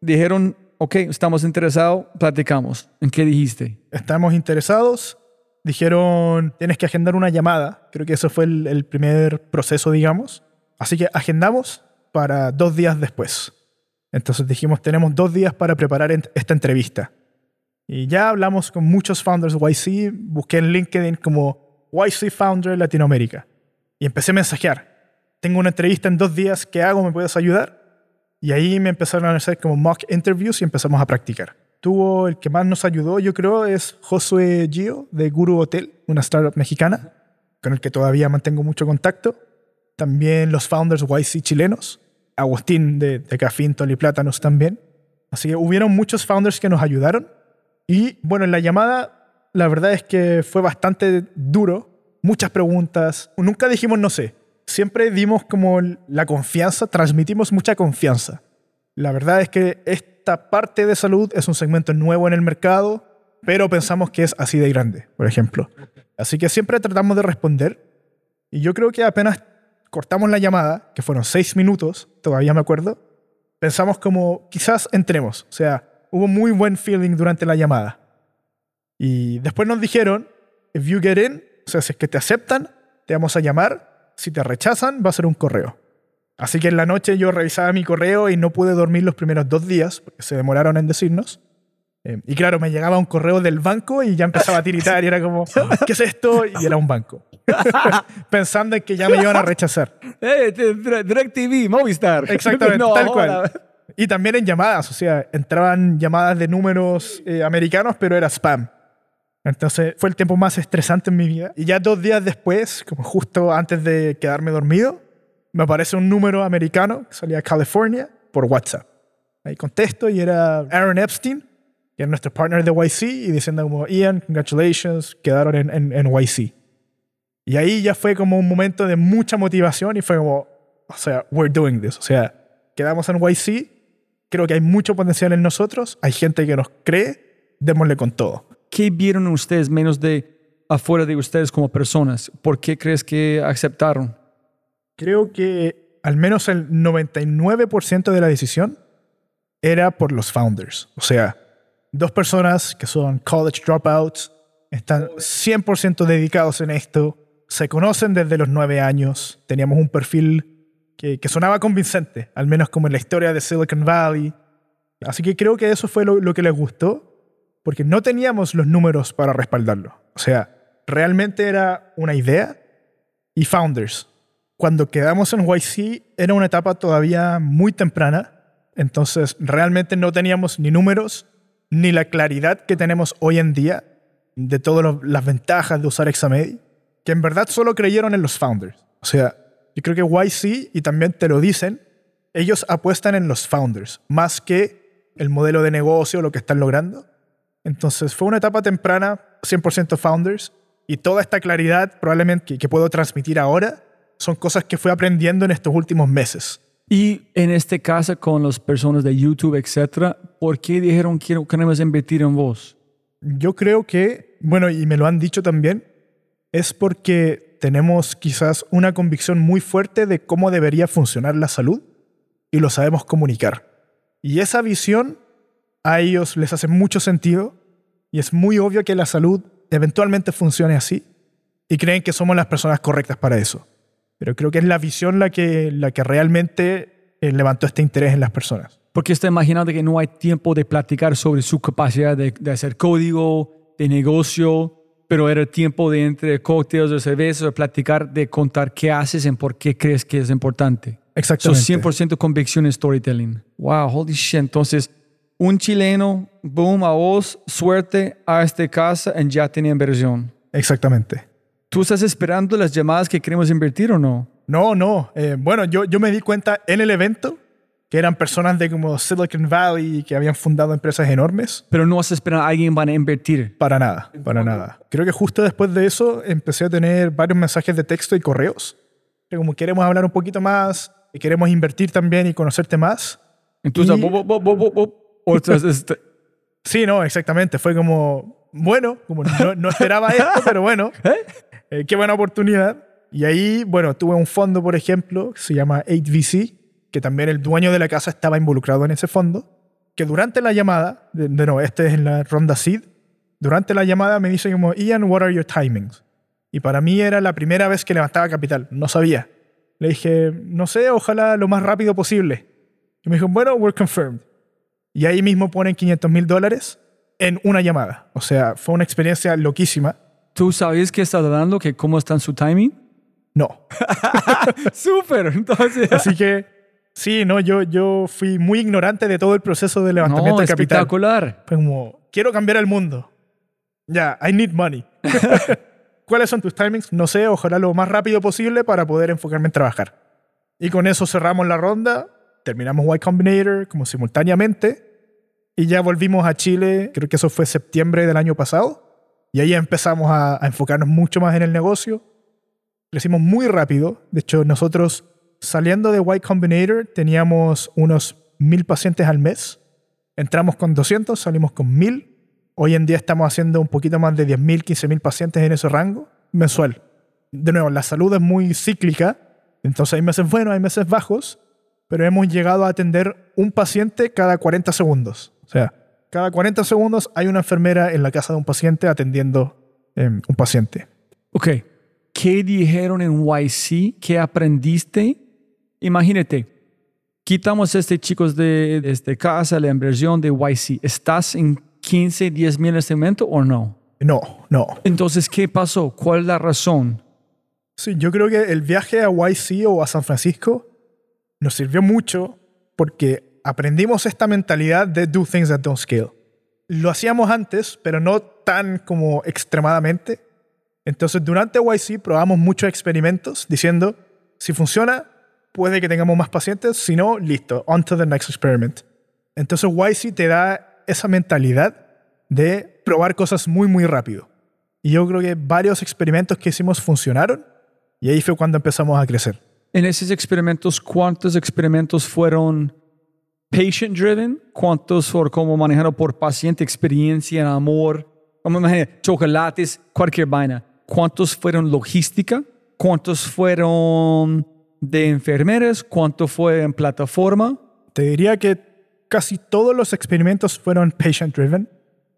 dijeron, ok, estamos interesados, platicamos. ¿En qué dijiste? Estamos interesados. Dijeron, tienes que agendar una llamada. Creo que eso fue el, primer proceso, digamos. Así que agendamos para dos días después. Entonces dijimos, tenemos dos días para preparar esta entrevista. Y ya hablamos con muchos founders YC. Busqué en LinkedIn como YC Founder Latinoamérica. Y empecé a mensajear. Tengo una entrevista en dos días, ¿qué hago? ¿Me puedes ayudar? Y ahí me empezaron a hacer como mock interviews y empezamos a practicar. Tuvo el que más nos ayudó, yo creo, es Josué Gio de Guru Hotel, una startup mexicana, con el que todavía mantengo mucho contacto. También los founders YC chilenos, Agustín de, de Cafín, Toli Plátanos también. Así que hubieron muchos founders que nos ayudaron. Y bueno, en la llamada la verdad es que fue bastante duro, muchas preguntas, nunca dijimos no sé, siempre dimos como la confianza, transmitimos mucha confianza. La verdad es que esta parte de salud es un segmento nuevo en el mercado, pero pensamos que es así de grande, por ejemplo. Así que siempre tratamos de responder y yo creo que apenas cortamos la llamada, que fueron seis minutos, todavía me acuerdo, pensamos como quizás entremos, o sea, hubo muy buen feeling durante la llamada. Y después nos dijeron, if you get in, o sea, si es que te aceptan, te vamos a llamar. Si te rechazan, va a ser un correo. Así que en la noche yo revisaba mi correo y no pude dormir los primeros dos días, porque se demoraron en decirnos. Eh, y claro, me llegaba un correo del banco y ya empezaba a tiritar y era como, ¿qué es esto? Y era un banco. Pensando en que ya me iban a rechazar. Eh, DirecTV, Movistar. Exactamente, tal cual. Y también en llamadas, o sea, entraban llamadas de números eh, americanos, pero era spam. Entonces fue el tiempo más estresante en mi vida. Y ya dos días después, como justo antes de quedarme dormido, me aparece un número americano que salía de California por WhatsApp. Ahí contesto y era Aaron Epstein, que era nuestro partner de YC, y diciendo como, Ian, congratulations, quedaron en, en, en YC. Y ahí ya fue como un momento de mucha motivación y fue como, o sea, we're doing this. O sea, quedamos en YC, creo que hay mucho potencial en nosotros, hay gente que nos cree, démosle con todo. ¿Qué vieron ustedes menos de afuera de ustedes como personas? ¿Por qué crees que aceptaron? Creo que al menos el 99% de la decisión era por los founders. O sea, dos personas que son college dropouts, están 100% dedicados en esto, se conocen desde los nueve años, teníamos un perfil que, que, sonaba convincente, al menos como en la historia de Silicon Valley. Así que creo que eso fue lo, lo que les gustó, porque no teníamos los números para respaldarlo. O sea, realmente era una idea y founders. Cuando quedamos en YC era una etapa todavía muy temprana, entonces realmente no teníamos ni números ni la claridad que tenemos hoy en día de todas las ventajas de usar Examedi, que en verdad solo creyeron en los founders. O sea, yo creo que YC, y también te lo dicen, ellos apuestan en los founders, más que el modelo de negocio, lo que están logrando. Entonces fue una etapa temprana, 100% founders, y toda esta claridad probablemente que, que puedo transmitir ahora son cosas que fui aprendiendo en estos últimos meses. Y en este caso con las personas de YouTube, etcétera, ¿por qué dijeron quiero queremos invertir en vos? Yo creo que, bueno, y me lo han dicho también, es porque tenemos quizás una convicción muy fuerte de cómo debería funcionar la salud y lo sabemos comunicar. Y esa visión a ellos les hace mucho sentido y es muy obvio que la salud eventualmente funcione así y creen que somos las personas correctas para eso. Pero creo que es la visión la que, la que realmente eh, levantó este interés en las personas. Porque está imaginando que no hay tiempo de platicar sobre su capacidad de, de hacer código, de negocio, pero era tiempo de entre cócteles de cerveza, de platicar, de contar qué haces y por qué crees que es importante. Exactamente. So 100% convicción en storytelling. Wow, holy shit. Entonces, un chileno, boom, a vos, suerte a esta casa y ya tenía inversión. Exactamente. ¿Tú estás esperando las llamadas que queremos invertir o no? No, no. Eh, bueno, yo, yo me di cuenta en el evento que eran personas de como Silicon Valley que habían fundado empresas enormes. Pero no vas a esperar a alguien van a invertir. Para nada, para nada. Creo que justo después de eso empecé a tener varios mensajes de texto y correos. Que como queremos hablar un poquito más, y queremos invertir también y conocerte más. Entonces, Y- bo- bo- bo- este, Sí, no, exactamente. Fue como, bueno, como no, no esperaba esto, pero bueno, eh, qué buena oportunidad. Y ahí, bueno, tuve un fondo, por ejemplo, que se llama 8VC, que también el dueño de la casa estaba involucrado en ese fondo, que durante la llamada, de, de no, este es en la ronda seed, durante la llamada me dice como, Ian, what are your timings? Y para mí era la primera vez que levantaba capital, no sabía. Le dije, no sé, ojalá lo más rápido posible. Y me dijo, bueno, we're confirmed. Y ahí mismo ponen 500 mil dólares en una llamada. O sea, fue una experiencia loquísima. ¿Tú sabes qué está dando? ¿Que ¿Cómo está en su timing? No. Súper. Entonces, Así que, sí, no, yo, yo fui muy ignorante de todo el proceso de levantamiento no, de capital. espectacular. Fue como, quiero cambiar el mundo. Ya, I need money. ¿Cuáles son tus timings? No sé, ojalá lo más rápido posible para poder enfocarme en trabajar. Y con eso cerramos la ronda, terminamos Y Combinator como simultáneamente y ya volvimos a Chile, creo que eso fue septiembre del año pasado, y ahí empezamos a, enfocarnos mucho más en el negocio. Crecimos muy rápido, de hecho nosotros saliendo de Y Combinator teníamos unos mil pacientes al mes, entramos con 200, salimos con 1000, Hoy en día estamos haciendo un poquito más de 10.000, 15.000 pacientes en ese rango mensual. De nuevo, la salud es muy cíclica, entonces hay meses buenos, hay meses bajos, pero hemos llegado a atender un paciente cada 40 segundos. O sea, cada 40 segundos hay una enfermera en la casa de un paciente atendiendo eh, un paciente. Ok. ¿Qué dijeron en YC? ¿Qué aprendiste? Imagínate, quitamos este chicos de, de este casa, la inversión de YC. ¿Estás en 15, 10 mil en este momento o no? No, no. Entonces, ¿qué pasó? ¿Cuál es la razón? Sí, yo creo que el viaje a YC o a San Francisco nos sirvió mucho porque aprendimos esta mentalidad de do things that don't scale. Lo hacíamos antes, pero no tan como extremadamente. Entonces, durante YC probamos muchos experimentos diciendo, si funciona, puede que tengamos más pacientes, si no, listo, on to the next experiment. Entonces YC te da esa mentalidad de probar cosas muy, muy rápido. Y yo creo que varios experimentos que hicimos funcionaron y ahí fue cuando empezamos a crecer. En esos experimentos, ¿cuántos experimentos fueron patient driven? ¿Cuántos fueron como manejado por paciente, experiencia, amor? Como chocolates, cualquier vaina. ¿Cuántos fueron logística? ¿Cuántos fueron de enfermeras? ¿Cuánto fue en plataforma? Te diría que casi todos los experimentos fueron patient driven.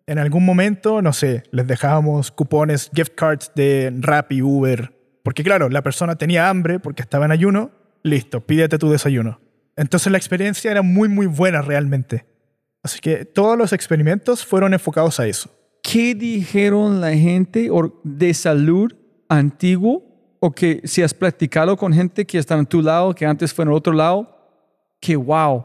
En algún momento, no sé, les dejábamos cupones, gift cards de Rappi, Uber, porque claro, la persona tenía hambre porque estaba en ayuno, listo, pídete tu desayuno. Entonces la experiencia era muy, muy buena realmente. Así que todos los experimentos fueron enfocados a eso. ¿Qué dijeron la gente de salud antiguo o que si has practicado con gente que está en tu lado, que antes fue en el otro lado? Que wow,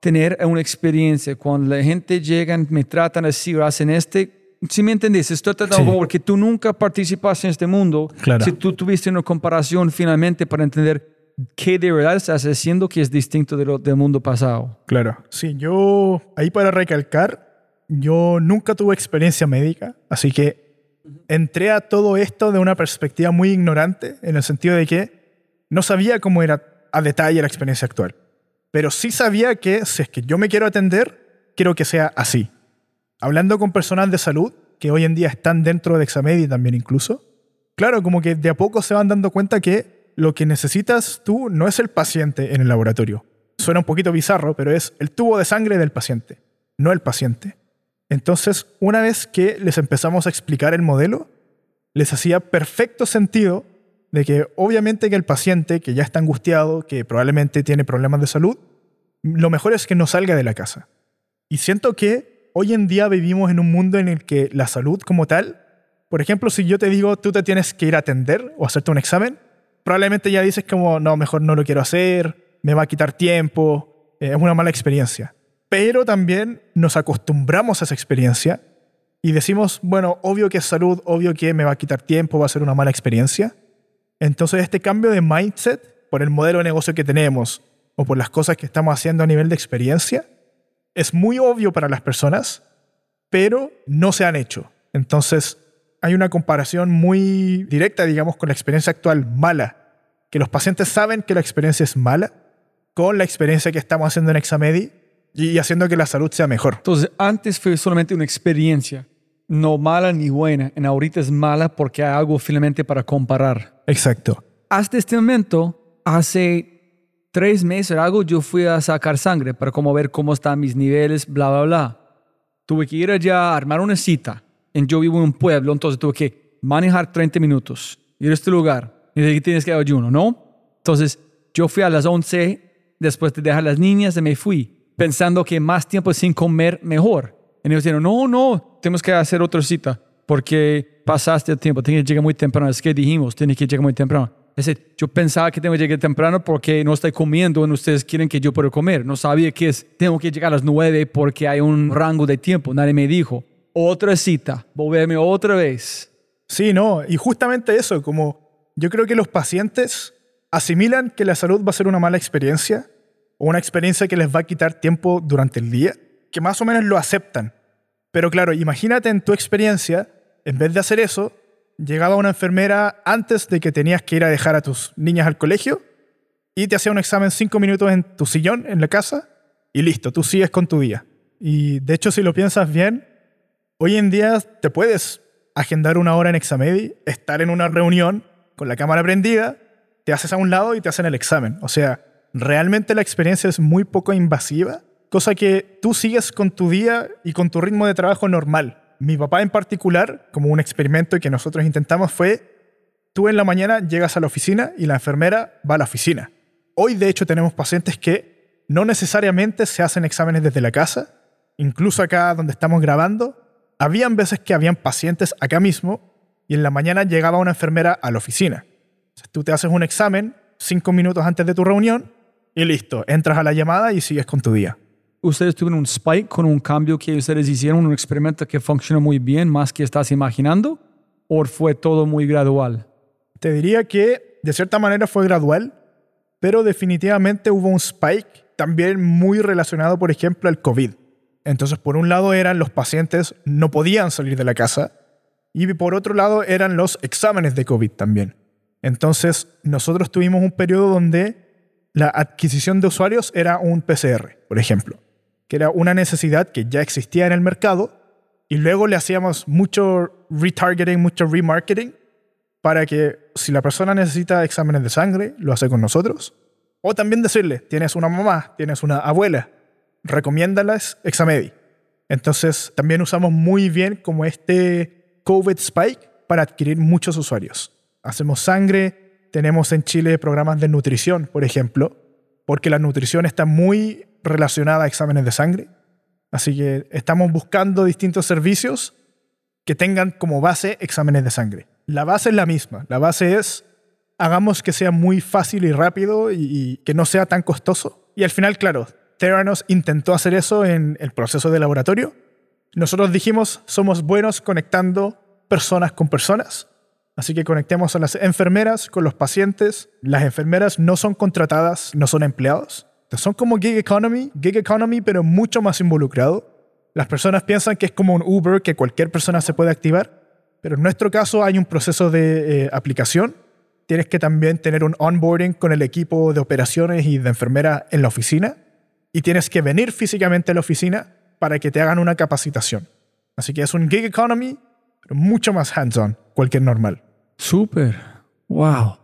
tener una experiencia cuando la gente llega, me tratan así o hacen este, si me entendés, estoy tratando porque tú nunca participaste en este mundo. Claro. Si tú tuviste una comparación finalmente para entender qué de verdad estás haciendo que es distinto de lo, del mundo pasado. Claro. Sí, yo, ahí para recalcar, yo nunca tuve experiencia médica, así que entré a todo esto de una perspectiva muy ignorante, en el sentido de que no sabía cómo era a detalle la experiencia actual. Pero sí sabía que si es que yo me quiero atender, quiero que sea así hablando con personal de salud, que hoy en día están dentro de Examedi también incluso, claro, como que de a poco se van dando cuenta que lo que necesitas tú no es el paciente en el laboratorio. Suena un poquito bizarro, pero es el tubo de sangre del paciente, no el paciente. Entonces, una vez que les empezamos a explicar el modelo, les hacía perfecto sentido de que obviamente que el paciente que ya está angustiado, que probablemente tiene problemas de salud, lo mejor es que no salga de la casa. Y siento que hoy en día vivimos en un mundo en el que la salud como tal, por ejemplo, si yo te digo tú te tienes que ir a atender o hacerte un examen, probablemente ya dices como, no, mejor no lo quiero hacer, me va a quitar tiempo, eh, es una mala experiencia. Pero también nos acostumbramos a esa experiencia y decimos, bueno, obvio que es salud, obvio que me va a quitar tiempo, va a ser una mala experiencia. Entonces este cambio de mindset por el modelo de negocio que tenemos o por las cosas que estamos haciendo a nivel de experiencia, es muy obvio para las personas, pero no se han hecho. Entonces, hay una comparación muy directa, digamos, con la experiencia actual mala, que los pacientes saben que la experiencia es mala, con la experiencia que estamos haciendo en Examedi y haciendo que la salud sea mejor. Entonces, antes fue solamente una experiencia, no mala ni buena, en ahorita es mala porque hay algo finalmente para comparar. Exacto. Hasta este momento, hace tres meses o algo, yo fui a sacar sangre para como ver cómo están mis niveles, bla, bla, bla. Tuve que ir allá a armar una cita. En, yo vivo en un pueblo, entonces tuve que manejar 30 minutos, ir a este lugar. Y que tienes que ayuno, ¿no? Entonces, yo fui a las 11, después de dejar las niñas, y me fui, pensando que más tiempo sin comer, mejor. Y ellos dijeron, no, no, tenemos que hacer otra cita, porque pasaste el tiempo, tienes que llegar muy temprano. Es que dijimos, tienes que llegar muy temprano yo pensaba que tengo que llegar temprano porque no estoy comiendo y ustedes quieren que yo pueda comer. No sabía que es, tengo que llegar a las nueve porque hay un rango de tiempo. Nadie me dijo. Otra cita, volverme otra vez. Sí, no, y justamente eso, como yo creo que los pacientes asimilan que la salud va a ser una mala experiencia o una experiencia que les va a quitar tiempo durante el día, que más o menos lo aceptan. Pero claro, imagínate en tu experiencia, en vez de hacer eso, llegaba una enfermera antes de que tenías que ir a dejar a tus niñas al colegio y te hacía un examen cinco minutos en tu sillón, en la casa, y listo, tú sigues con tu día. Y de hecho, si lo piensas bien, hoy en día te puedes agendar una hora en Examedi, estar en una reunión con la cámara prendida, te haces a un lado y te hacen el examen. O sea, realmente la experiencia es muy poco invasiva, cosa que tú sigues con tu día y con tu ritmo de trabajo normal mi papá en particular, como un experimento que nosotros intentamos fue, tú en la mañana llegas a la oficina y la enfermera va a la oficina. Hoy de hecho tenemos pacientes que no necesariamente se hacen exámenes desde la casa, incluso acá donde estamos grabando, habían veces que habían pacientes acá mismo y en la mañana llegaba una enfermera a la oficina. tú te haces un examen cinco minutos antes de tu reunión y listo, entras a la llamada y sigues con tu día ustedes tuvieron un spike con un cambio que ustedes hicieron, un experimento que funcionó muy bien, más que estás imaginando? ¿O fue todo muy gradual? Te diría que de cierta manera fue gradual, pero definitivamente hubo un spike también muy relacionado, por ejemplo, al COVID. Entonces, por un lado eran los pacientes no podían salir de la casa y por otro lado eran los exámenes de COVID también. Entonces, nosotros tuvimos un periodo donde la adquisición de usuarios era un PCR, por ejemplo, que era una necesidad que ya existía en el mercado y luego le hacíamos mucho retargeting, mucho remarketing para que si la persona necesita exámenes de sangre, lo hace con nosotros. O también decirle, tienes una mamá, tienes una abuela, recomiéndalas Examedi. Entonces, también usamos muy bien como este COVID spike para adquirir muchos usuarios. Hacemos sangre, tenemos en Chile programas de nutrición, por ejemplo, porque la nutrición está muy relacionada a exámenes de sangre. Así que estamos buscando distintos servicios que tengan como base exámenes de sangre. La base es la misma. La base es hagamos que sea muy fácil y rápido y, que no sea tan costoso. Y al final, claro, Theranos intentó hacer eso en el proceso de laboratorio. Nosotros dijimos, somos buenos conectando personas con personas. Así que conectemos a las enfermeras con los pacientes. Las enfermeras no son contratadas, no son empleados. Son como gig economy, gig economy, pero mucho más involucrado. Las personas piensan que es como un Uber que cualquier persona se puede activar, pero en nuestro caso hay un proceso de eh, aplicación. Tienes que también tener un onboarding con el equipo de operaciones y de enfermera en la oficina y tienes que venir físicamente a la oficina para que te hagan una capacitación. Así que es un gig economy, pero mucho más hands-on, cualquier normal. Súper. Wow.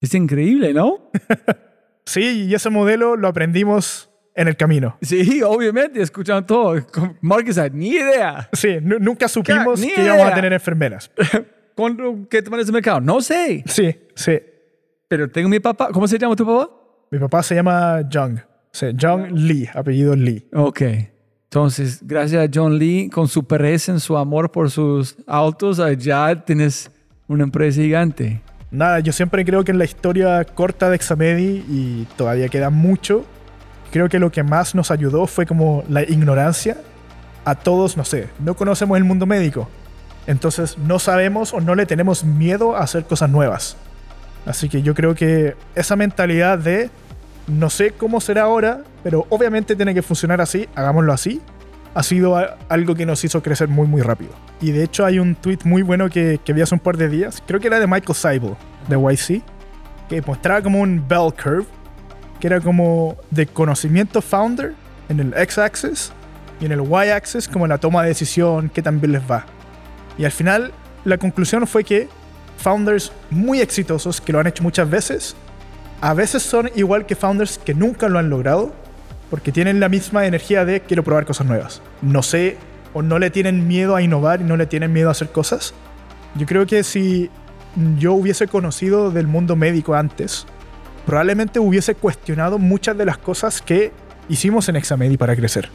Es increíble, ¿no? sí, y ese modelo lo aprendimos en el camino. Sí, obviamente, escuchando todo. Marcus, ni idea. Sí, nunca supimos que íbamos a tener enfermeras. ¿Qué te parece el mercado? No sé. Sí, sí. Pero tengo mi papá. ¿Cómo se llama tu papá? Mi papá se llama Jung. Sí, John Lee, apellido Lee. Ok. Entonces, gracias a John Lee, con su pereza en su amor por sus autos, ya tienes una empresa gigante. Nada, yo siempre creo que en la historia corta de Examedi, y todavía queda mucho, creo que lo que más nos ayudó fue como la ignorancia. A todos, no sé, no conocemos el mundo médico. Entonces no sabemos o no le tenemos miedo a hacer cosas nuevas. Así que yo creo que esa mentalidad de no sé cómo será ahora, pero obviamente tiene que funcionar así, hagámoslo así. Ha sido algo que nos hizo crecer muy, muy rápido. Y de hecho hay un tweet muy bueno que, vi hace un par de días, creo que era de Michael Seibel, de YC, que mostraba como un bell curve, que era como de conocimiento founder en el x-axis y en el y-axis como la toma de decisión, que también les va. Y al final la conclusión fue que founders muy exitosos, que lo han hecho muchas veces, a veces son igual que founders que nunca lo han logrado porque tienen la misma energía de quiero probar cosas nuevas. No sé, o no le tienen miedo a innovar y no le tienen miedo a hacer cosas. Yo creo que si yo hubiese conocido del mundo médico antes, probablemente hubiese cuestionado muchas de las cosas que hicimos en Examedi para crecer.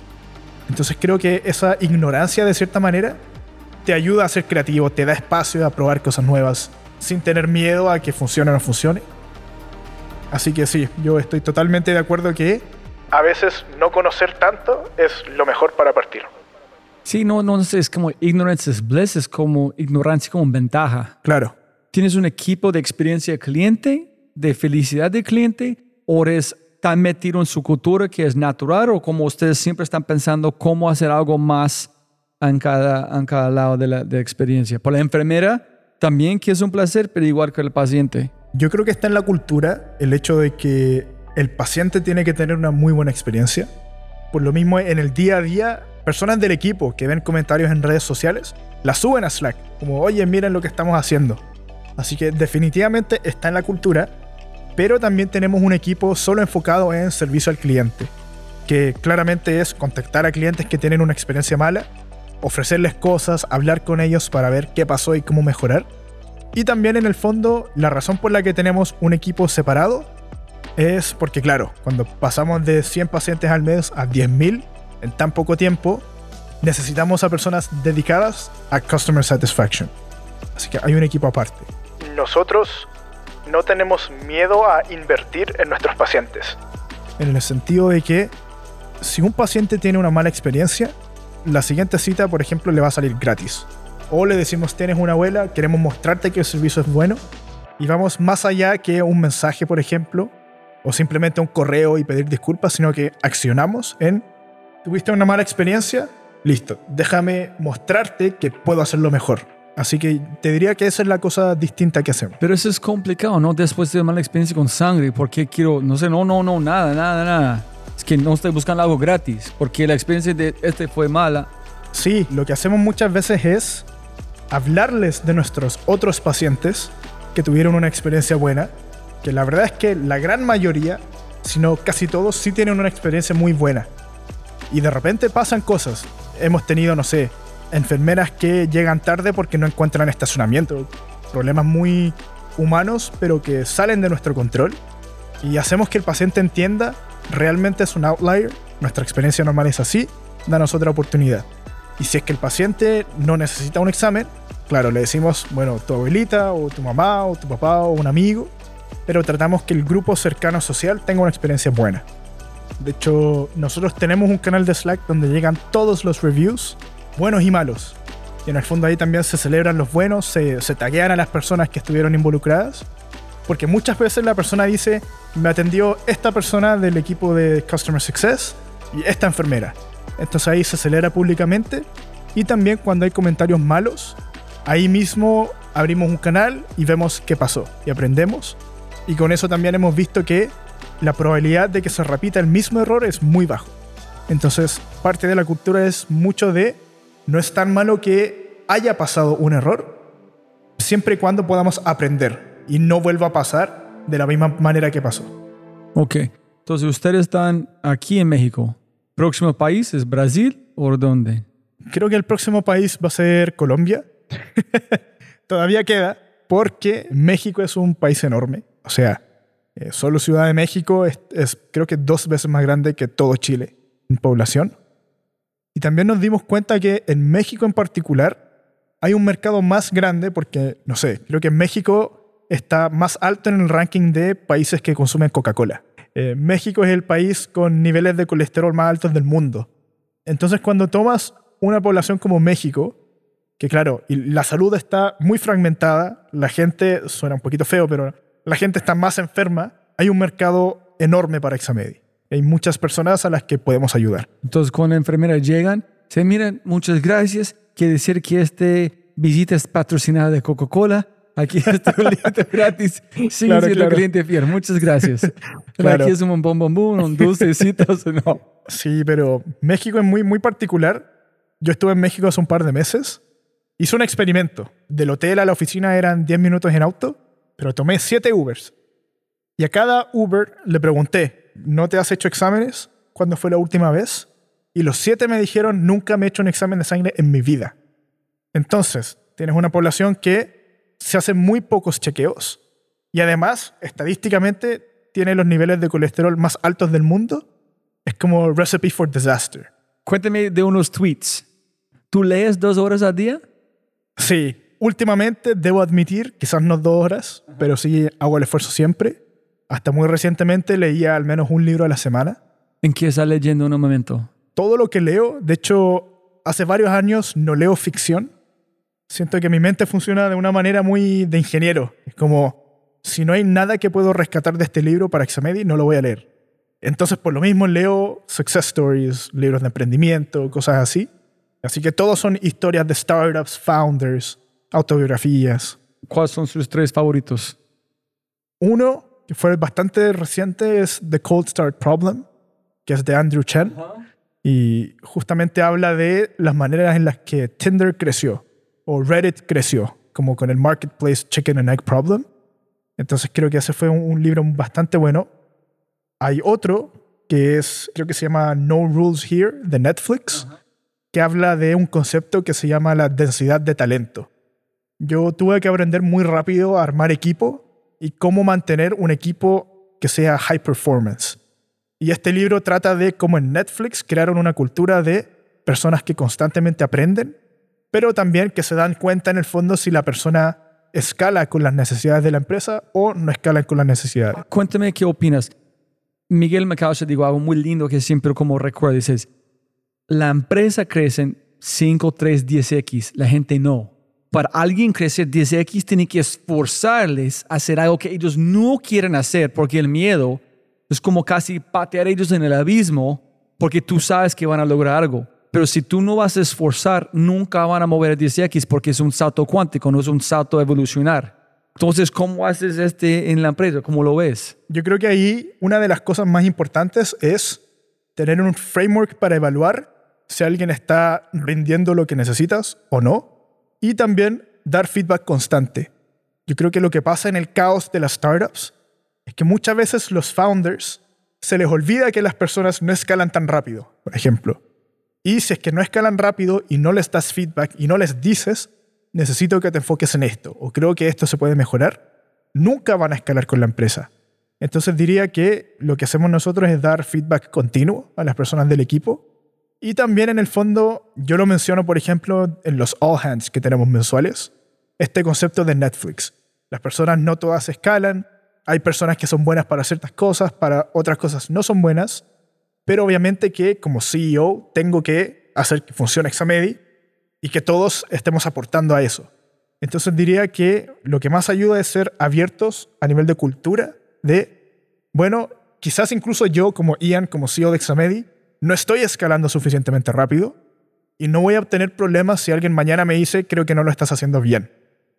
Entonces creo que esa ignorancia de cierta manera te ayuda a ser creativo, te da espacio a probar cosas nuevas sin tener miedo a que funcione o no funcione. Así que sí, yo estoy totalmente de acuerdo que a veces no conocer tanto es lo mejor para partir. Sí, no, no sé, es como ignorance is bliss, es como ignorancia como ventaja. Claro. Tienes un equipo de experiencia de cliente, de felicidad del cliente, o eres tan metido en su cultura que es natural, o como ustedes siempre están pensando cómo hacer algo más en cada, en cada lado de la de experiencia. Por la enfermera, también que es un placer, pero igual que el paciente. Yo creo que está en la cultura el hecho de que el paciente tiene que tener una muy buena experiencia. Por lo mismo, en el día a día, personas del equipo que ven comentarios en redes sociales, la suben a Slack, como, oye, miren lo que estamos haciendo. Así que definitivamente está en la cultura, pero también tenemos un equipo solo enfocado en servicio al cliente, que claramente es contactar a clientes que tienen una experiencia mala, ofrecerles cosas, hablar con ellos para ver qué pasó y cómo mejorar y también en el fondo, la razón por la que tenemos un equipo separado es porque, claro, cuando pasamos de 100 pacientes al mes a 10.000 en tan poco tiempo, necesitamos a personas dedicadas a Customer Satisfaction. Así que hay un equipo aparte. Nosotros no tenemos miedo a invertir en nuestros pacientes. En el sentido de que si un paciente tiene una mala experiencia, la siguiente cita, por ejemplo, le va a salir gratis o le decimos tienes una abuela, queremos mostrarte que el servicio es bueno y vamos más allá que un mensaje, por ejemplo, o simplemente un correo y pedir disculpas, sino que accionamos en, tuviste una mala experiencia, listo, déjame mostrarte que puedo hacerlo mejor. Así que te diría que esa es la cosa distinta que hacemos. Pero eso es complicado, ¿no? Después de una mala experiencia con sangre, ¿por qué quiero, no sé, no, no, no, nada, nada, nada? Es que no estoy buscando algo gratis, porque la experiencia de este fue mala. Sí, lo que hacemos muchas veces es hablarles de nuestros otros pacientes que tuvieron una experiencia buena, que la verdad es que la gran mayoría, si no casi todos, sí tienen una experiencia muy buena. Y de repente pasan cosas. Hemos tenido, no sé, enfermeras que llegan tarde porque no encuentran estacionamiento. Problemas muy humanos, pero que salen de nuestro control. Y hacemos que el paciente entienda, realmente es un outlier, nuestra experiencia normal es así, danos otra oportunidad. Y si es que el paciente no necesita un examen, claro, le decimos, bueno, tu abuelita o tu mamá o tu papá o un amigo, pero tratamos que el grupo cercano social tenga una experiencia buena. De hecho, nosotros tenemos un canal de Slack donde llegan todos los reviews, buenos y malos. Y en el fondo ahí también se celebran los buenos, se, se taguean a las personas que estuvieron involucradas. Porque muchas veces la persona dice, me atendió esta persona del equipo de Customer Success y esta enfermera. Entonces ahí se celebra públicamente. Y también cuando hay comentarios malos, ahí mismo abrimos un canal y vemos qué pasó y aprendemos. Y con eso también hemos visto que la probabilidad de que se repita el mismo error es muy bajo. Entonces, parte de la cultura es mucho de no es tan malo que haya pasado un error, siempre y cuando podamos aprender y no vuelva a pasar de la misma manera que pasó. Ok, entonces ustedes están aquí en México. ¿Próximo país es Brasil o dónde? Creo que el próximo país va a ser Colombia. Todavía queda, porque México es un país enorme. O sea, eh, solo Ciudad de México es, es, creo que dos veces más grande que todo Chile en población. Y también nos dimos cuenta que en México en particular hay un mercado más grande porque, no sé, creo que México está más alto en el ranking de países que consumen Coca-Cola. Eh, México es el país con niveles de colesterol más altos del mundo. Entonces, cuando tomas una población como México, que claro, la salud está muy fragmentada, la gente, suena un poquito feo, pero la gente está más enferma, hay un mercado enorme para Examedi. Hay muchas personas a las que podemos ayudar. Entonces, cuando enfermeras llegan, se miran, muchas gracias, quiere decir que este visita es patrocinada de Coca-Cola, Aquí está un libro gratis. Sí, claro, siendo claro. cliente fiel. Muchas gracias. Claro. Aquí es un bombón, boom, un dulcecito. no. Sí, pero México es muy, muy particular. Yo estuve en México hace un par de meses. Hice un experimento. Del hotel a la oficina eran 10 minutos en auto, pero tomé 7 Ubers. Y a cada Uber le pregunté, ¿no te has hecho exámenes? ¿Cuándo fue la última vez? Y los 7 me dijeron, nunca me he hecho un examen de sangre en mi vida. Entonces, tienes una población que se hacen muy pocos chequeos y además, estadísticamente, tiene los niveles de colesterol más altos del mundo. Es como recipe for disaster. Cuéntame de unos tweets. ¿Tú lees dos horas al día? Sí. Últimamente, debo admitir, quizás no dos horas, Ajá. pero sí hago el esfuerzo siempre. Hasta muy recientemente leía al menos un libro a la semana. ¿En qué estás leyendo en un momento? Todo lo que leo, de hecho, hace varios años no leo ficción siento que mi mente funciona de una manera muy de ingeniero. Es como, si no hay nada que puedo rescatar de este libro para Examedi, no lo voy a leer. Entonces, por lo mismo, leo success stories, libros de emprendimiento, cosas así. Así que todos son historias de startups, founders, autobiografías. ¿Cuáles son sus tres favoritos? Uno, que fue bastante reciente, es The Cold Start Problem, que es de Andrew Chen. Uh -huh. Y justamente habla de las maneras en las que Tinder creció o Reddit creció, como con el Marketplace Chicken and Egg Problem. Entonces creo que ese fue un, un libro bastante bueno. Hay otro que es, creo que se llama No Rules Here, de Netflix, uh -huh. que habla de un concepto que se llama la densidad de talento. Yo tuve que aprender muy rápido a armar equipo y cómo mantener un equipo que sea high performance. Y este libro trata de cómo en Netflix crearon una cultura de personas que constantemente aprenden pero también que se dan cuenta en el fondo si la persona escala con las necesidades de la empresa o no escala con las necesidades. Cuéntame qué opinas. Miguel me causa, digo, algo muy lindo que siempre como recuerdo, dices, la empresa crece en 5, 3, 10x, la gente no. Para alguien crecer 10x tiene que esforzarles a hacer algo que ellos no quieren hacer porque el miedo es como casi patear a ellos en el abismo porque tú sabes que van a lograr algo. Pero si tú no vas a esforzar, nunca van a mover el 10X porque es un salto cuántico, no es un salto evolucionar. Entonces, ¿cómo haces este en la empresa? ¿Cómo lo ves? Yo creo que ahí una de las cosas más importantes es tener un framework para evaluar si alguien está rindiendo lo que necesitas o no. Y también dar feedback constante. Yo creo que lo que pasa en el caos de las startups es que muchas veces los founders se les olvida que las personas no escalan tan rápido, por ejemplo. Y si es que no escalan rápido y no les das feedback y no les dices, necesito que te enfoques en esto o creo que esto se puede mejorar, nunca van a escalar con la empresa. Entonces diría que lo que hacemos nosotros es dar feedback continuo a las personas del equipo. Y también en el fondo, yo lo menciono, por ejemplo, en los all hands que tenemos mensuales, este concepto de Netflix. Las personas no todas escalan, hay personas que son buenas para ciertas cosas, para otras cosas no son buenas, pero obviamente que como CEO tengo que hacer que funcione Examedi y que todos estemos aportando a eso. Entonces diría que lo que más ayuda es ser abiertos a nivel de cultura, de, bueno, quizás incluso yo como Ian, como CEO de Examedi, no estoy escalando suficientemente rápido y no voy a obtener problemas si alguien mañana me dice, creo que no lo estás haciendo bien.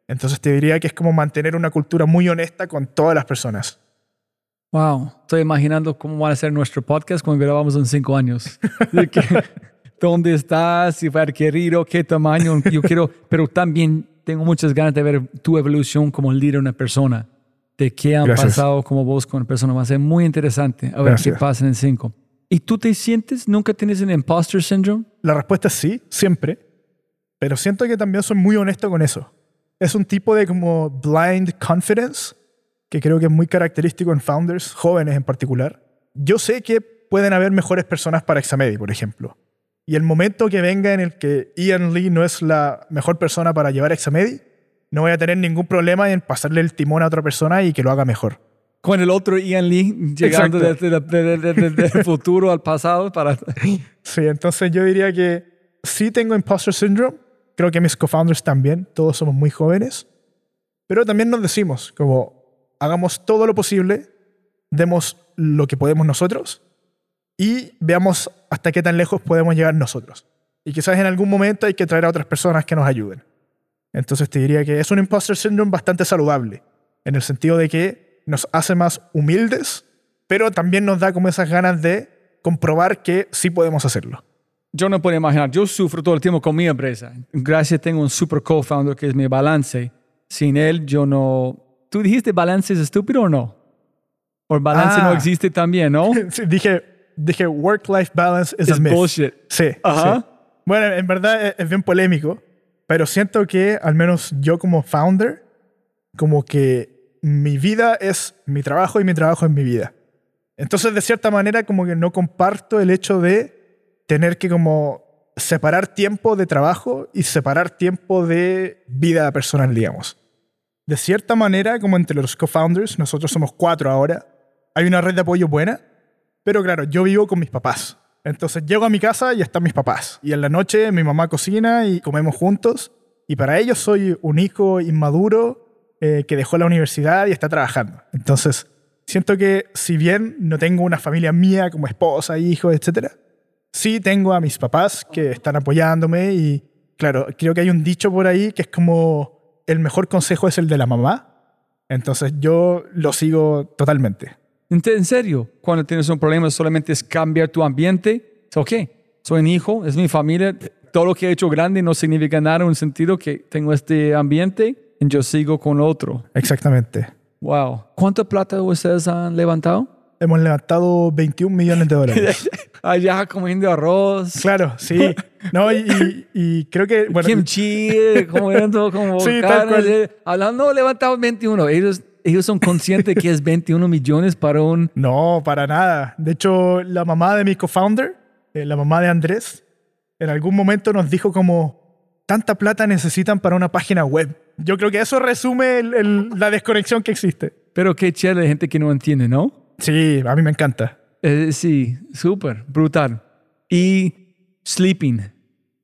Entonces te diría que es como mantener una cultura muy honesta con todas las personas. Wow, estoy imaginando cómo va a ser nuestro podcast cuando grabamos en cinco años. ¿Dónde estás? Si fue adquirido, qué tamaño. Yo quiero, pero también tengo muchas ganas de ver tu evolución como líder de una persona. De qué han pasado como vos con una persona. Va a ser muy interesante. A ver qué pasa en cinco. ¿Y tú te sientes? ¿Nunca tienes un imposter syndrome? La respuesta es sí, siempre. Pero siento que también soy muy honesto con eso es un tipo de como blind confidence que creo que es muy característico en founders, jóvenes en particular. Yo sé que pueden haber mejores personas para Examedi, por ejemplo. Y el momento que venga en el que Ian Lee no es la mejor persona para llevar Examedi, no voy a tener ningún problema en pasarle el timón a otra persona y que lo haga mejor. Con el otro Ian Lee llegando desde, el futuro al pasado para... Sí, entonces yo diría que sí tengo imposter syndrome, Creo que mis co-founders también, todos somos muy jóvenes, pero también nos decimos como hagamos todo lo posible, demos lo que podemos nosotros y veamos hasta qué tan lejos podemos llegar nosotros. Y quizás en algún momento hay que traer a otras personas que nos ayuden. Entonces te diría que es un imposter syndrome bastante saludable, en el sentido de que nos hace más humildes, pero también nos da como esas ganas de comprobar que sí podemos hacerlo yo no puedo imaginar, yo sufro todo el tiempo con mi empresa. Gracias, tengo un super co-founder que es mi balance. Sin él, yo no... ¿Tú dijiste balance es estúpido o no? ¿O balance no ah. existe también, no? Sí, dije, dije work-life balance is a bullshit. Sí, Ajá. Bueno, en verdad es bien polémico, pero siento que al menos yo como founder, como que mi vida es mi trabajo y mi trabajo es mi vida. Entonces, de cierta manera, como que no comparto el hecho de tener que como separar tiempo de trabajo y separar tiempo de vida personal, digamos. De cierta manera, como entre los co-founders, nosotros somos cuatro ahora, hay una red de apoyo buena, pero claro, yo vivo con mis papás. Entonces llego a mi casa y están mis papás. Y en la noche mi mamá cocina y comemos juntos. Y para ellos soy un hijo inmaduro eh, que dejó la universidad y está trabajando. Entonces, siento que si bien no tengo una familia mía como esposa, hijo, etcétera, sí tengo a mis papás que están apoyándome y claro, creo que hay un dicho por ahí que es como el mejor consejo es el de la mamá. Entonces yo lo sigo totalmente. ¿En serio? Cuando tienes un problema solamente es cambiar tu ambiente. Ok, soy un hijo, es mi familia. Todo lo que he hecho grande no significa nada en un sentido que tengo este ambiente y yo sigo con otro. Exactamente. Wow. ¿Cuánta plata ustedes han levantado? Hemos levantado 21 millones de dólares. Allá comiendo arroz. Claro, sí. No, y, creo que... Bueno, Kimchi, comiendo como sí, carne. Hablando, levantado 21. Ellos, ellos son conscientes que es 21 millones para un... No, para nada. De hecho, la mamá de mi co-founder, eh, la mamá de Andrés, en algún momento nos dijo como, tanta plata necesitan para una página web. Yo creo que eso resume la desconexión que existe. Pero qué chévere gente que no entiende, ¿no? Sí, a mí me encanta. Eh, sí, súper, brutal. Y sleeping.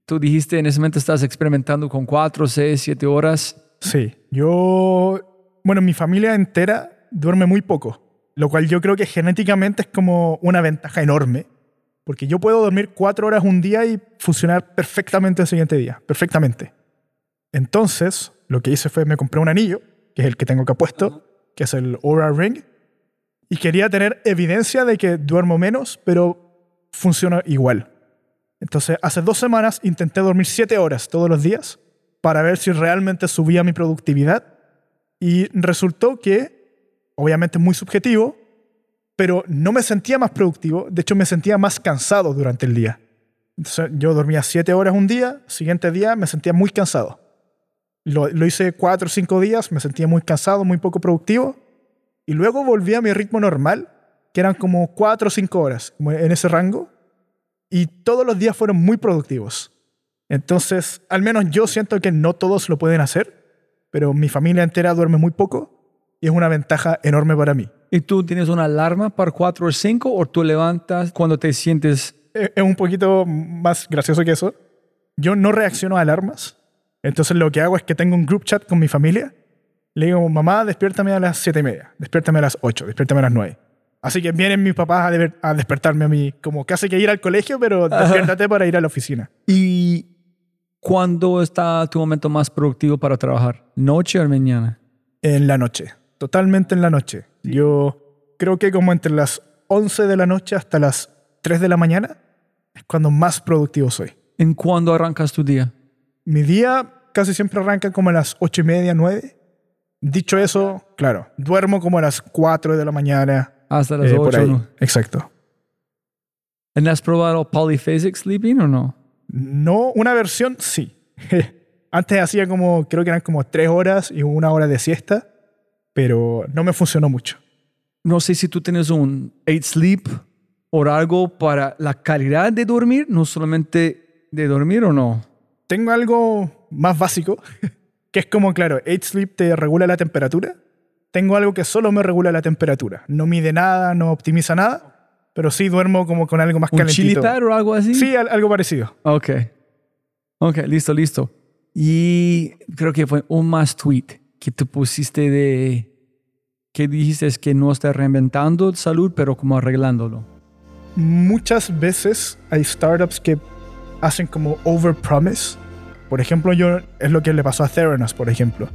Tú dijiste en ese momento estás experimentando con cuatro, seis, siete horas. Sí, yo, bueno, mi familia entera duerme muy poco. lo cual yo creo que genéticamente es como una ventaja enorme, porque yo puedo dormir cuatro horas un día y funcionar perfectamente el siguiente día, perfectamente. Entonces, lo que hice fue me compré un anillo, que es el que tengo que puesto, que es el Aura Ring, y quería tener evidencia de que duermo menos, pero funciona igual. Entonces, hace dos semanas intenté dormir siete horas todos los días para ver si realmente subía mi productividad y resultó que, obviamente muy subjetivo, pero no me sentía más productivo, de hecho me sentía más cansado durante el día. Entonces, yo dormía siete horas un día, siguiente día me sentía muy cansado. Lo, lo hice cuatro o cinco días, me sentía muy cansado, muy poco productivo, y luego volví a mi ritmo normal, que eran como cuatro o cinco horas, en ese rango, y todos los días fueron muy productivos. Entonces, al menos yo siento que no todos lo pueden hacer, pero mi familia entera duerme muy poco y es una ventaja enorme para mí. ¿Y tú tienes una alarma para 4 o 5 o tú levantas cuando te sientes... Es un poquito más gracioso que eso. Yo no reacciono a alarmas. Entonces lo que hago es que tengo un group chat con mi familia. Le digo, mamá, despiértame a las 7 y media, despiértame a las 8, despiértame a las 9. Así que vienen mis papás a, a despertarme a mí, como casi que ir al colegio, pero despiértate para ir a la oficina. ¿Y ¿Cuándo está tu momento más productivo para trabajar? ¿Noche o mañana? En la noche, totalmente en la noche. Yo creo que como entre las 11 de la noche hasta las 3 de la mañana es cuando más productivo soy. ¿En cuándo arrancas tu día? Mi día casi siempre arranca como a las 8 y media, 9. Dicho eso, claro, duermo como a las 4 de la mañana. Hasta las 8. Eh, ¿no? Exacto. ¿Has probado polyphasic sleeping o no? No, una versión sí. Antes hacía como, creo que eran como tres horas y una hora de siesta, pero no me funcionó mucho. No sé si tú tienes un eight sleep o algo para la calidad de dormir, no solamente de dormir o no. Tengo algo más básico, que es como, claro, eight sleep te regula la temperatura. Tengo algo que solo me regula la temperatura. No mide nada, no optimiza nada, pero sí duermo como con algo más ¿Un calentito. o algo así? Sí, algo parecido. Ok. Ok, listo, listo. Y creo que fue un más tweet que tú pusiste de que dijiste que no estás reinventando salud, pero como arreglándolo. Muchas veces hay startups que hacen como overpromise. Por ejemplo, yo es lo que le pasó a Theranos, por ejemplo.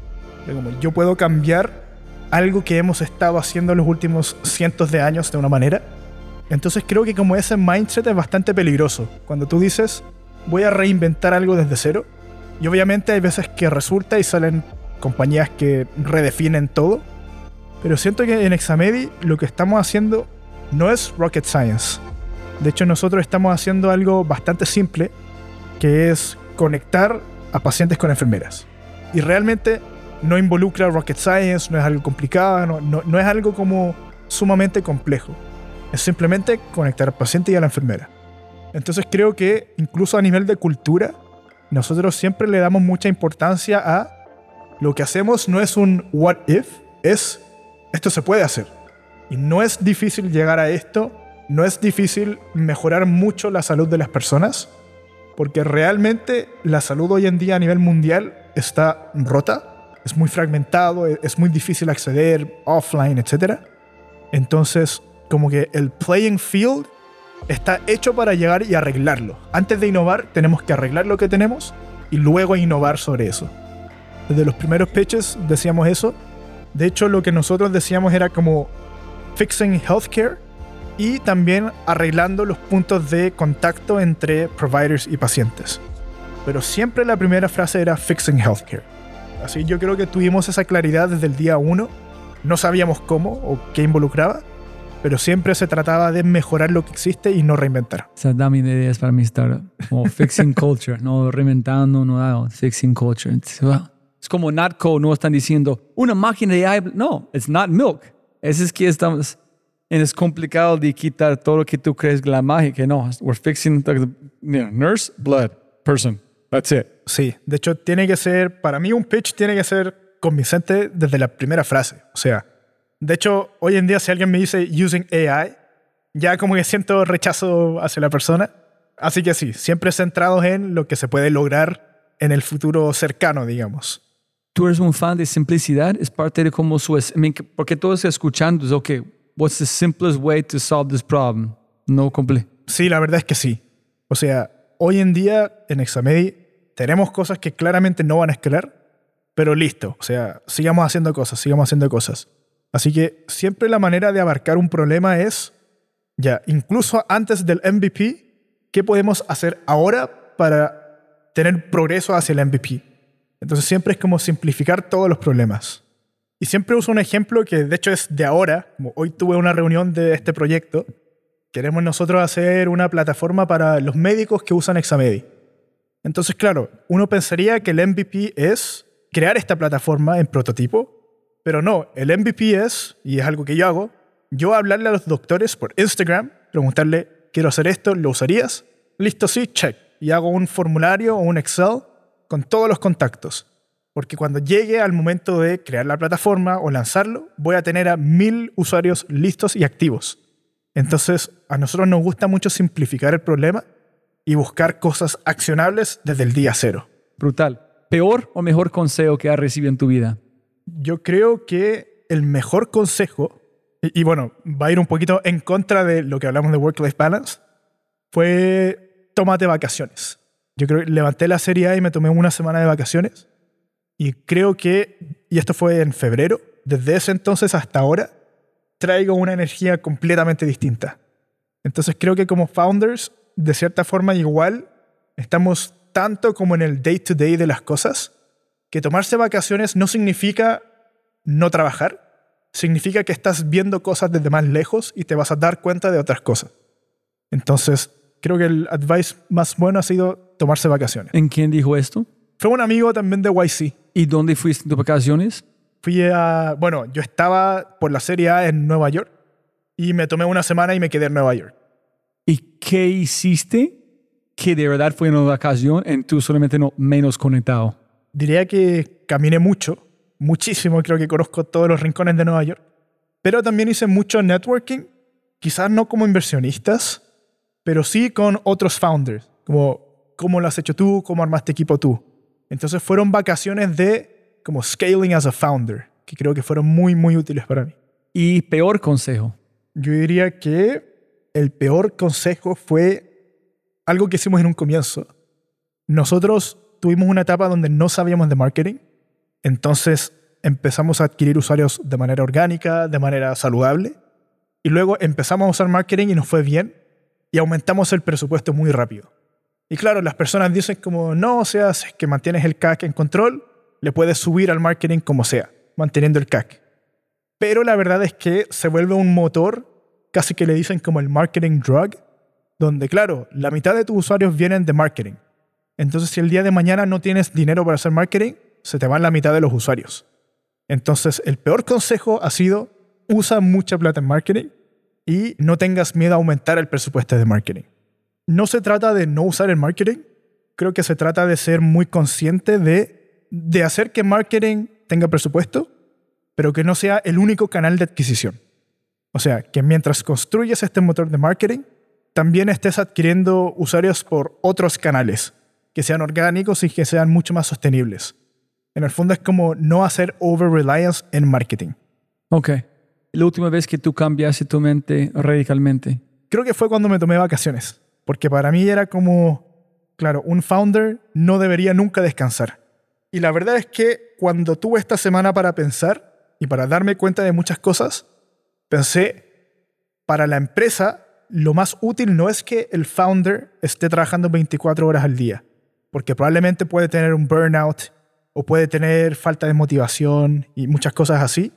yo puedo cambiar algo que hemos estado haciendo los últimos cientos de años de una manera entonces creo que como ese mindset es bastante peligroso. Cuando tú dices, voy a reinventar algo desde cero, y obviamente hay veces que resulta y salen compañías que redefinen todo, pero siento que en Examedi lo que estamos haciendo no es rocket science. De hecho, nosotros estamos haciendo algo bastante simple, que es conectar a pacientes con enfermeras. Y realmente no involucra rocket science, no es algo complicado, no, no, no es algo como sumamente complejo. Es simplemente conectar al paciente y a la enfermera. Entonces creo que incluso a nivel de cultura, nosotros siempre le damos mucha importancia a lo que hacemos no es un what if, es esto se puede hacer. Y no es difícil llegar a esto, no es difícil mejorar mucho la salud de las personas, porque realmente la salud hoy en día a nivel mundial está rota, es muy fragmentado, es muy difícil acceder offline, etc. Entonces, como que el playing field está hecho para llegar y arreglarlo. Antes de innovar, tenemos que arreglar lo que tenemos y luego innovar sobre eso. Desde los primeros pitches decíamos eso. De hecho, lo que nosotros decíamos era como fixing healthcare y también arreglando los puntos de contacto entre providers y pacientes. Pero siempre la primera frase era fixing healthcare. Así yo creo que tuvimos esa claridad desde el día uno. No sabíamos cómo o qué involucraba, pero siempre se trataba de mejorar lo que existe y no reinventar. O sea, dame ideas para mi startup, como fixing culture, no reinventando, no, fixing culture. Es como Natco, no están diciendo una máquina de AI, no, it's not milk. Eso es que estamos, es complicado de quitar todo lo que tú crees la magia, que no, we're fixing the, nurse, blood, person, that's it. Sí, de hecho tiene que ser, para mí un pitch tiene que ser convincente desde la primera frase, o sea, de hecho, hoy en día si alguien me dice using AI, ya como que siento rechazo hacia la persona. Así que sí, siempre centrados en lo que se puede lograr en el futuro cercano, digamos. Tú eres un fan de simplicidad, es parte de cómo su... porque todos escuchando, es, ok, what's the simplest way to solve this problem? No complete. Sí, la verdad es que sí. O sea, hoy en día en Examedi tenemos cosas que claramente no van a escalar, pero listo. O sea, sigamos haciendo cosas, sigamos haciendo cosas. Así que siempre la manera de abarcar un problema es, ya, incluso antes del MVP, ¿qué podemos hacer ahora para tener progreso hacia el MVP? Entonces siempre es como simplificar todos los problemas. Y siempre uso un ejemplo que de hecho es de ahora, hoy tuve una reunión de este proyecto, queremos nosotros hacer una plataforma para los médicos que usan Examedi. Entonces, claro, uno pensaría que el MVP es crear esta plataforma en prototipo, pero no, el MVP es, y es algo que yo hago, yo hablarle a los doctores por Instagram, preguntarle, quiero hacer esto, ¿lo usarías? Listo, sí, check. Y hago un formulario o un Excel con todos los contactos. Porque cuando llegue al momento de crear la plataforma o lanzarlo, voy a tener a mil usuarios listos y activos. Entonces, a nosotros nos gusta mucho simplificar el problema y buscar cosas accionables desde el día cero. Brutal. ¿Peor o mejor consejo que has recibido en tu vida? Yo creo que el mejor consejo, y, y bueno, va a ir un poquito en contra de lo que hablamos de work-life balance, fue tómate vacaciones. Yo creo que levanté la serie A y me tomé una semana de vacaciones. Y creo que, y esto fue en febrero, desde ese entonces hasta ahora, traigo una energía completamente distinta. Entonces creo que como founders, de cierta forma igual, estamos tanto como en el day to day de las cosas, que tomarse vacaciones no significa no trabajar, significa que estás viendo cosas desde más lejos y te vas a dar cuenta de otras cosas. Entonces, creo que el advice más bueno ha sido tomarse vacaciones. ¿En quién dijo esto? Fue un amigo también de YC. ¿Y dónde fuiste en tus vacaciones? Fui a, bueno, yo estaba por la Serie A en Nueva York y me tomé una semana y me quedé en Nueva York. ¿Y qué hiciste que de verdad fue una vacación en tú solamente no menos conectado? Diría que caminé mucho, muchísimo, creo que conozco todos los rincones de Nueva York, pero también hice mucho networking, quizás no como inversionistas, pero sí con otros founders, como cómo lo has hecho tú, cómo armaste equipo tú. Entonces fueron vacaciones de como scaling as a founder, que creo que fueron muy, muy útiles para mí. ¿Y peor consejo? Yo diría que el peor consejo fue algo que hicimos en un comienzo. Nosotros tuvimos una etapa donde no sabíamos de marketing, entonces empezamos a adquirir usuarios de manera orgánica, de manera saludable, y luego empezamos a usar marketing y nos fue bien, y aumentamos el presupuesto muy rápido. Y claro, las personas dicen como, no, o sea, si es que mantienes el CAC en control, le puedes subir al marketing como sea, manteniendo el CAC. Pero la verdad es que se vuelve un motor, casi que le dicen como el marketing drug, donde claro, la mitad de tus usuarios vienen de marketing. Entonces, si el día de mañana no tienes dinero para hacer marketing, se te van la mitad de los usuarios. Entonces, el peor consejo ha sido, usa mucha plata en marketing y no tengas miedo a aumentar el presupuesto de marketing. No se trata de no usar el marketing, creo que se trata de ser muy consciente de, de hacer que marketing tenga presupuesto, pero que no sea el único canal de adquisición. O sea, que mientras construyes este motor de marketing, también estés adquiriendo usuarios por otros canales, que sean orgánicos y que sean mucho más sostenibles. En el fondo es como no hacer over-reliance en marketing. Ok. La última vez que tú cambiaste tu mente radicalmente. Creo que fue cuando me tomé vacaciones, porque para mí era como, claro, un founder no debería nunca descansar. Y la verdad es que cuando tuve esta semana para pensar y para darme cuenta de muchas cosas, pensé, para la empresa, lo más útil no es que el founder esté trabajando 24 horas al día, porque probablemente puede tener un burnout o puede tener falta de motivación y muchas cosas así.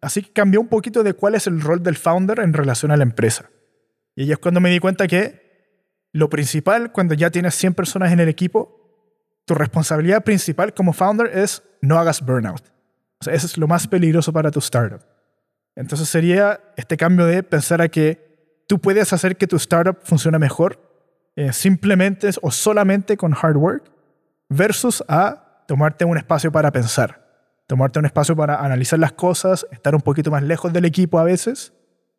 Así que cambió un poquito de cuál es el rol del founder en relación a la empresa. Y ahí es cuando me di cuenta que lo principal, cuando ya tienes 100 personas en el equipo, tu responsabilidad principal como founder es no hagas burnout. O sea, eso es lo más peligroso para tu startup. Entonces sería este cambio de pensar a que tú puedes hacer que tu startup funcione mejor eh, simplemente o solamente con hard work versus a tomarte un espacio para pensar, tomarte un espacio para analizar las cosas, estar un poquito más lejos del equipo a veces.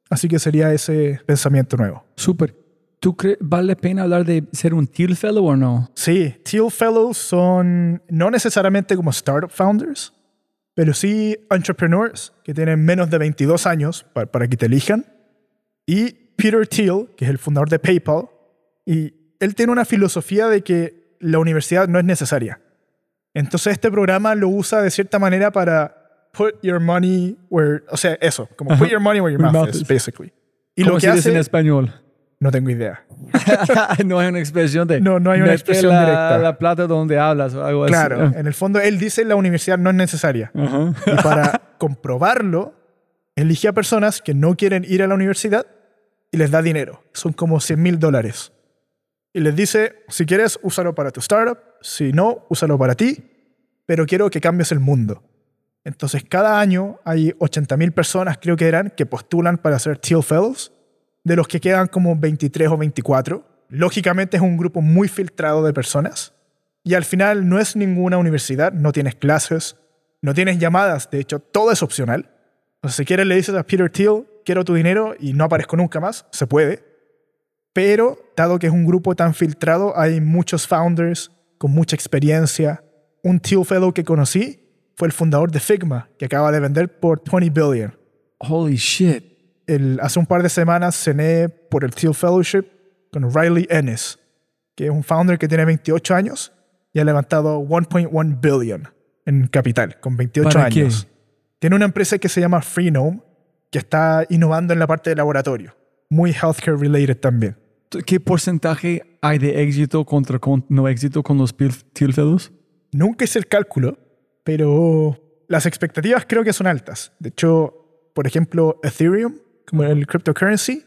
Así que sería ese pensamiento nuevo. Súper. ¿Tú crees vale la pena hablar de ser un Teal Fellow o no? Sí, Teal Fellows son no necesariamente como startup founders, pero sí entrepreneurs que tienen menos de 22 años para, para que te elijan. Y Peter Thiel, que es el fundador de PayPal, y él tiene una filosofía de que la universidad no es necesaria. Entonces este programa lo usa de cierta manera para put your money where, o sea, eso, como put your money where your mouth, is, basically. Y lo que hace en español. No tengo idea. no hay una expresión de. No, no hay una expresión la, directa. La plata donde hablas o algo claro, así. en el fondo él dice la universidad no es necesaria. Y para comprobarlo, elige a personas que no quieren ir a la universidad y les da dinero. Son como 100 mil dólares. Y les dice, si quieres, úsalo para tu startup. Si no, úsalo para ti. Pero quiero que cambies el mundo. Entonces, cada año hay 80 mil personas, creo que eran, que postulan para ser Teal Fellows, de los que quedan como 23 o 24. Lógicamente es un grupo muy filtrado de personas. Y al final no es ninguna universidad, no tienes clases, no tienes llamadas, de hecho todo es opcional. Entonces, si quieres le dices a Peter Thiel, quiero tu dinero y no aparezco nunca más, se puede. Pero, dado que es un grupo tan filtrado, hay muchos founders con mucha experiencia. Un Thiel Fellow que conocí fue el fundador de Figma, que acaba de vender por 20 billion. Holy shit. El, hace un par de semanas cené por el Thiel Fellowship con Riley Ennis, que es un founder que tiene 28 años y ha levantado 1.1 billion en capital con 28 ¿Para años. qué? Tiene una empresa que se llama Freenome, que está innovando en la parte de laboratorio, muy healthcare related también. ¿Qué porcentaje hay de éxito contra con- no éxito con los Teal Fellows? Nunca hice el cálculo, pero las expectativas creo que son altas. De hecho, por ejemplo, Ethereum, como el cryptocurrency,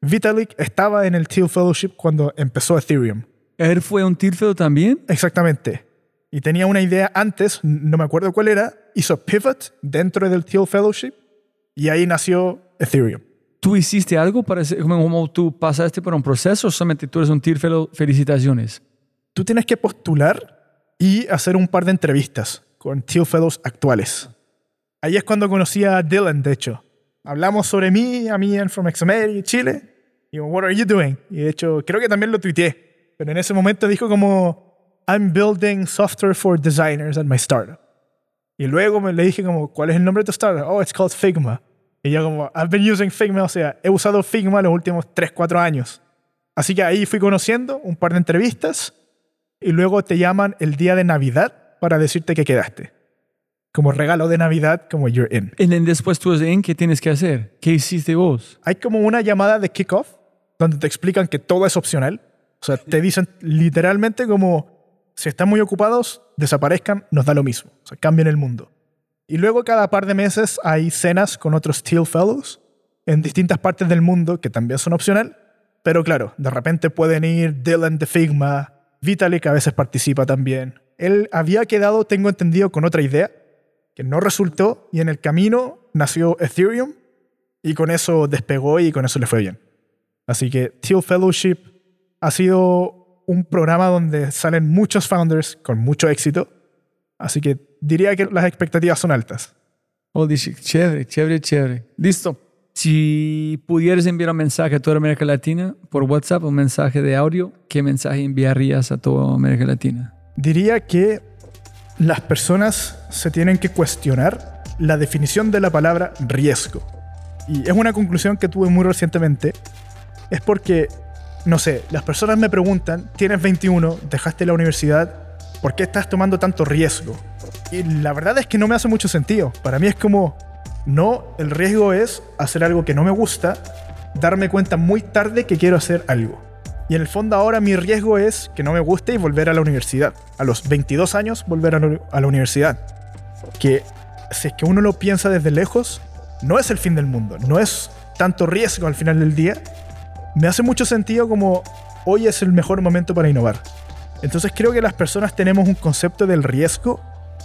Vitalik estaba en el Teal Fellowship cuando empezó Ethereum. ¿Él fue un Teal Fellow también? Exactamente. Y tenía una idea antes, no me acuerdo cuál era, hizo pivot dentro del Teal Fellowship y ahí nació Ethereum. ¿Tú hiciste algo para como, como tú pasaste por un proceso o solamente tú eres un Teal Fellow? Felicitaciones. Tú tienes que postular y hacer un par de entrevistas con Teal Fellows actuales. Ahí es cuando conocí a Dylan, de hecho. Hablamos sobre mí, a mí en From XML, Chile. Y what are you doing? Y de hecho, creo que también lo tuiteé. Pero en ese momento dijo como, I'm building software for designers at my startup. Y luego me le dije como, ¿cuál es el nombre de tu startup? Oh, it's called Figma. Y yo como, I've been using Figma, o sea, he usado Figma los últimos 3, 4 años. Así que ahí fui conociendo un par de entrevistas y luego te llaman el día de Navidad para decirte que quedaste. Como regalo de Navidad, como you're in. Y después tú en, ¿qué tienes que hacer? ¿Qué hiciste vos? Hay como una llamada de kickoff donde te explican que todo es opcional. O sea, te dicen literalmente como, si están muy ocupados, desaparezcan, nos da lo mismo. O sea, cambien el mundo. Y luego cada par de meses hay cenas con otros Teal Fellows en distintas partes del mundo que también son opcional. Pero claro, de repente pueden ir Dylan de Figma, Vitalik a veces participa también. Él había quedado, tengo entendido, con otra idea que no resultó y en el camino nació Ethereum y con eso despegó y con eso le fue bien. Así que Teal Fellowship ha sido un programa donde salen muchos founders con mucho éxito. Así que diría que las expectativas son altas. Holy shit, chévere, chévere, chévere. Listo. Si pudieras enviar un mensaje a toda América Latina por WhatsApp, un mensaje de audio, ¿qué mensaje enviarías a toda América Latina? Diría que las personas se tienen que cuestionar la definición de la palabra riesgo. Y es una conclusión que tuve muy recientemente. Es porque, no sé, las personas me preguntan, tienes 21, dejaste la universidad, ¿por qué estás tomando tanto riesgo? Y la verdad es que no me hace mucho sentido. Para mí es como, no, el riesgo es hacer algo que no me gusta, darme cuenta muy tarde que quiero hacer algo. Y en el fondo ahora mi riesgo es que no me guste y volver a la universidad. A los 22 años volver a la, universidad. Que si es que uno lo piensa desde lejos, no es el fin del mundo, no es tanto riesgo al final del día. Me hace mucho sentido como hoy es el mejor momento para innovar. Entonces creo que las personas tenemos un concepto del riesgo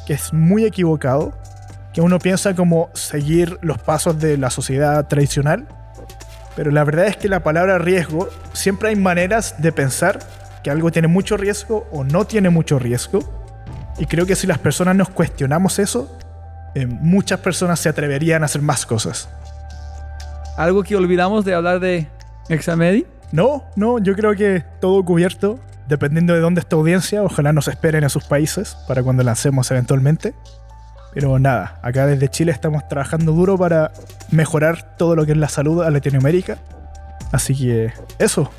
que es muy equivocado, que uno piensa como seguir los pasos de la sociedad tradicional, pero la verdad es que la palabra riesgo, siempre hay maneras de pensar que algo tiene mucho riesgo o no tiene mucho riesgo, y creo que si las personas nos cuestionamos eso, eh, muchas personas se atreverían a hacer más cosas. ¿Algo que olvidamos de hablar de Examedi? No, no, yo creo que todo cubierto, dependiendo de dónde está audiencia, ojalá nos esperen en sus países para cuando lancemos eventualmente. Pero nada, acá desde Chile estamos trabajando duro para mejorar todo lo que es la salud a Latinoamérica. Así que eso.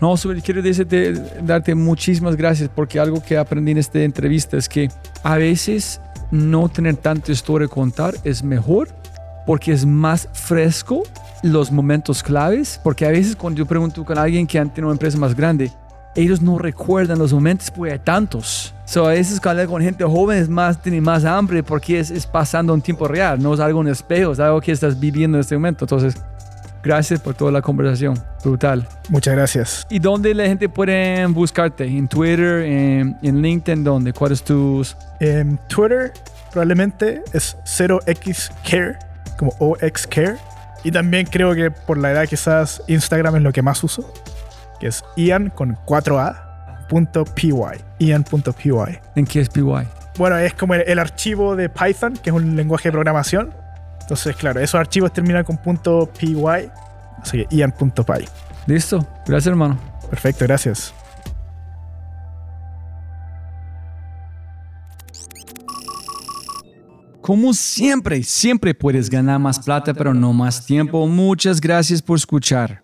No, quiero decirte, darte muchísimas gracias porque algo que aprendí en esta entrevista es que a veces no tener tanta historia que contar es mejor porque es más fresco los momentos claves. Porque a veces cuando yo pregunto con alguien que han tenido una empresa más grande, ellos no recuerdan los momentos porque hay tantos. So, a veces cuando con gente joven es más, tiene más hambre porque es, es pasando un tiempo real, no es algo en espejo, es algo que estás viviendo en este momento. Entonces, Gracias por toda la conversación. Brutal. Muchas gracias. ¿Y dónde la gente puede buscarte? ¿En Twitter? ¿En, LinkedIn? ¿Dónde? ¿Cuál es tus...? En Twitter probablemente es 0xcare, como OXCare. Y también creo que por la edad quizás Instagram es lo que más uso, que es Ian con 4A punto .py. Ian.py. ¿En qué es PY? Bueno, es como el archivo de Python, que es un lenguaje de programación entonces, claro, esos archivos terminan con .py, así que ian.py. Listo, gracias hermano. Perfecto, gracias. Como siempre, siempre puedes ganar más plata, pero no más tiempo. Muchas gracias por escuchar.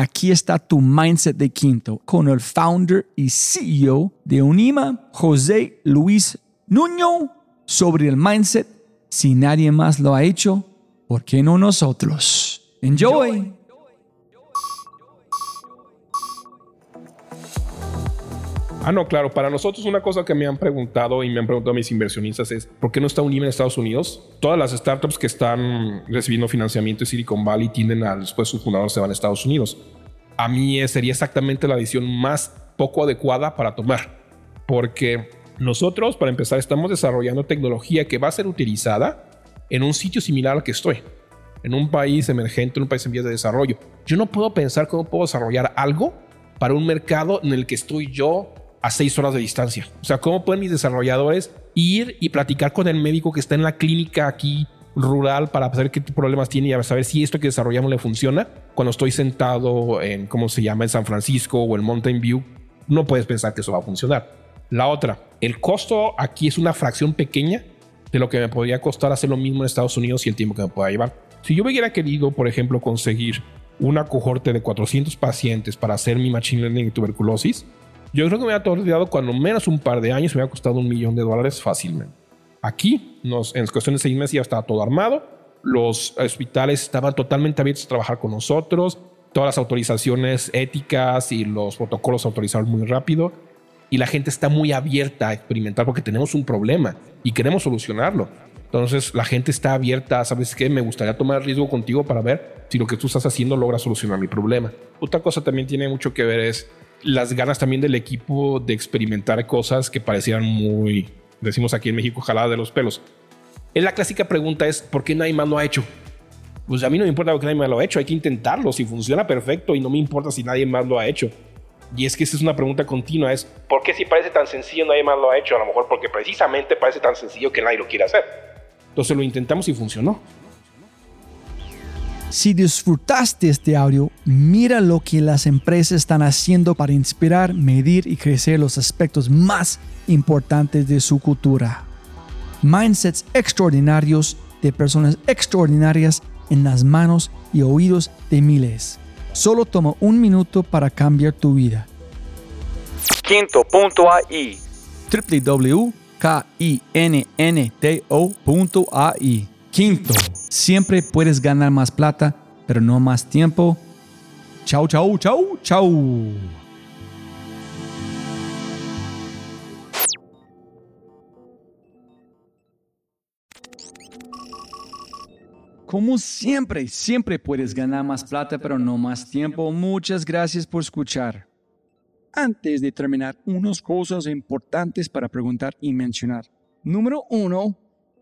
Aquí está tu mindset de Quinto con el founder y CEO de Unima, José Luis Nuño, sobre el mindset si nadie más lo ha hecho, ¿por qué no nosotros? Enjoy. Ah, no, claro. Para nosotros una cosa que me han preguntado y me han preguntado mis inversionistas es ¿por qué no está Unime en Estados Unidos? Todas las startups que están recibiendo financiamiento de Silicon Valley tienden a después sus fundadores se van a Estados Unidos. A mí sería exactamente la decisión más poco adecuada para tomar. Porque nosotros, para empezar, estamos desarrollando tecnología que va a ser utilizada en un sitio similar al que estoy, en un país emergente, en un país en vías de desarrollo. Yo no puedo pensar cómo puedo desarrollar algo para un mercado en el que estoy yo a seis horas de distancia. O sea, ¿cómo pueden mis desarrolladores ir y platicar con el médico que está en la clínica aquí rural para saber qué problemas tiene y saber si esto que desarrollamos le funciona cuando estoy sentado en, ¿cómo se llama?, en San Francisco o en Mountain View? No puedes pensar que eso va a funcionar. La otra, el costo aquí es una fracción pequeña de lo que me podría costar hacer lo mismo en Estados Unidos y el tiempo que me pueda llevar. Si yo hubiera querido, por ejemplo, conseguir una cohorte de 400 pacientes para hacer mi machine learning y tuberculosis, yo creo que me hubiera tardado cuando menos un par de años, me hubiera costado un millón de dólares fácilmente. Aquí, nos, en cuestión de seis meses ya estaba todo armado, los hospitales estaban totalmente abiertos a trabajar con nosotros, todas las autorizaciones éticas y los protocolos autorizaron muy rápido y la gente está muy abierta a experimentar porque tenemos un problema y queremos solucionarlo. Entonces la gente está abierta, ¿sabes qué? Me gustaría tomar riesgo contigo para ver si lo que tú estás haciendo logra solucionar mi problema. Otra cosa también tiene mucho que ver es las ganas también del equipo de experimentar cosas que parecieran muy, decimos aquí en México, jaladas de los pelos. Es la clásica pregunta es, ¿por qué nadie más lo ha hecho? Pues a mí no me importa que nadie más lo ha hecho, hay que intentarlo. Si funciona perfecto y no me importa si nadie más lo ha hecho. Y es que esa es una pregunta continua, es ¿por qué si parece tan sencillo nadie más lo ha hecho? A lo mejor porque precisamente parece tan sencillo que nadie lo quiere hacer. Entonces lo intentamos y funcionó. Si disfrutaste este audio, mira lo que las empresas están haciendo para inspirar, medir y crecer los aspectos más importantes de su cultura. Mindsets extraordinarios de personas extraordinarias en las manos y oídos de miles. Solo toma un minuto para cambiar tu vida. Quinto.ai www.kinnto.ai Quinto, siempre puedes ganar más plata, pero no más tiempo. Chau, chau, chau, chau. Como siempre, siempre puedes ganar más plata, pero no más tiempo. Muchas gracias por escuchar. Antes de terminar, unas cosas importantes para preguntar y mencionar. Número uno,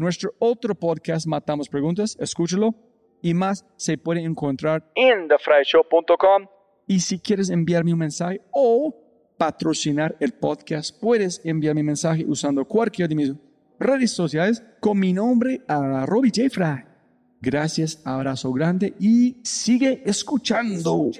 Nuestro otro podcast, Matamos Preguntas, escúchalo. Y más se puede encontrar en thefryshow.com. Y si quieres enviarme un mensaje o patrocinar el podcast, puedes enviar mi mensaje usando cualquier de mis redes sociales con mi nombre a Robbie J. Fry. Gracias, abrazo grande y sigue escuchando.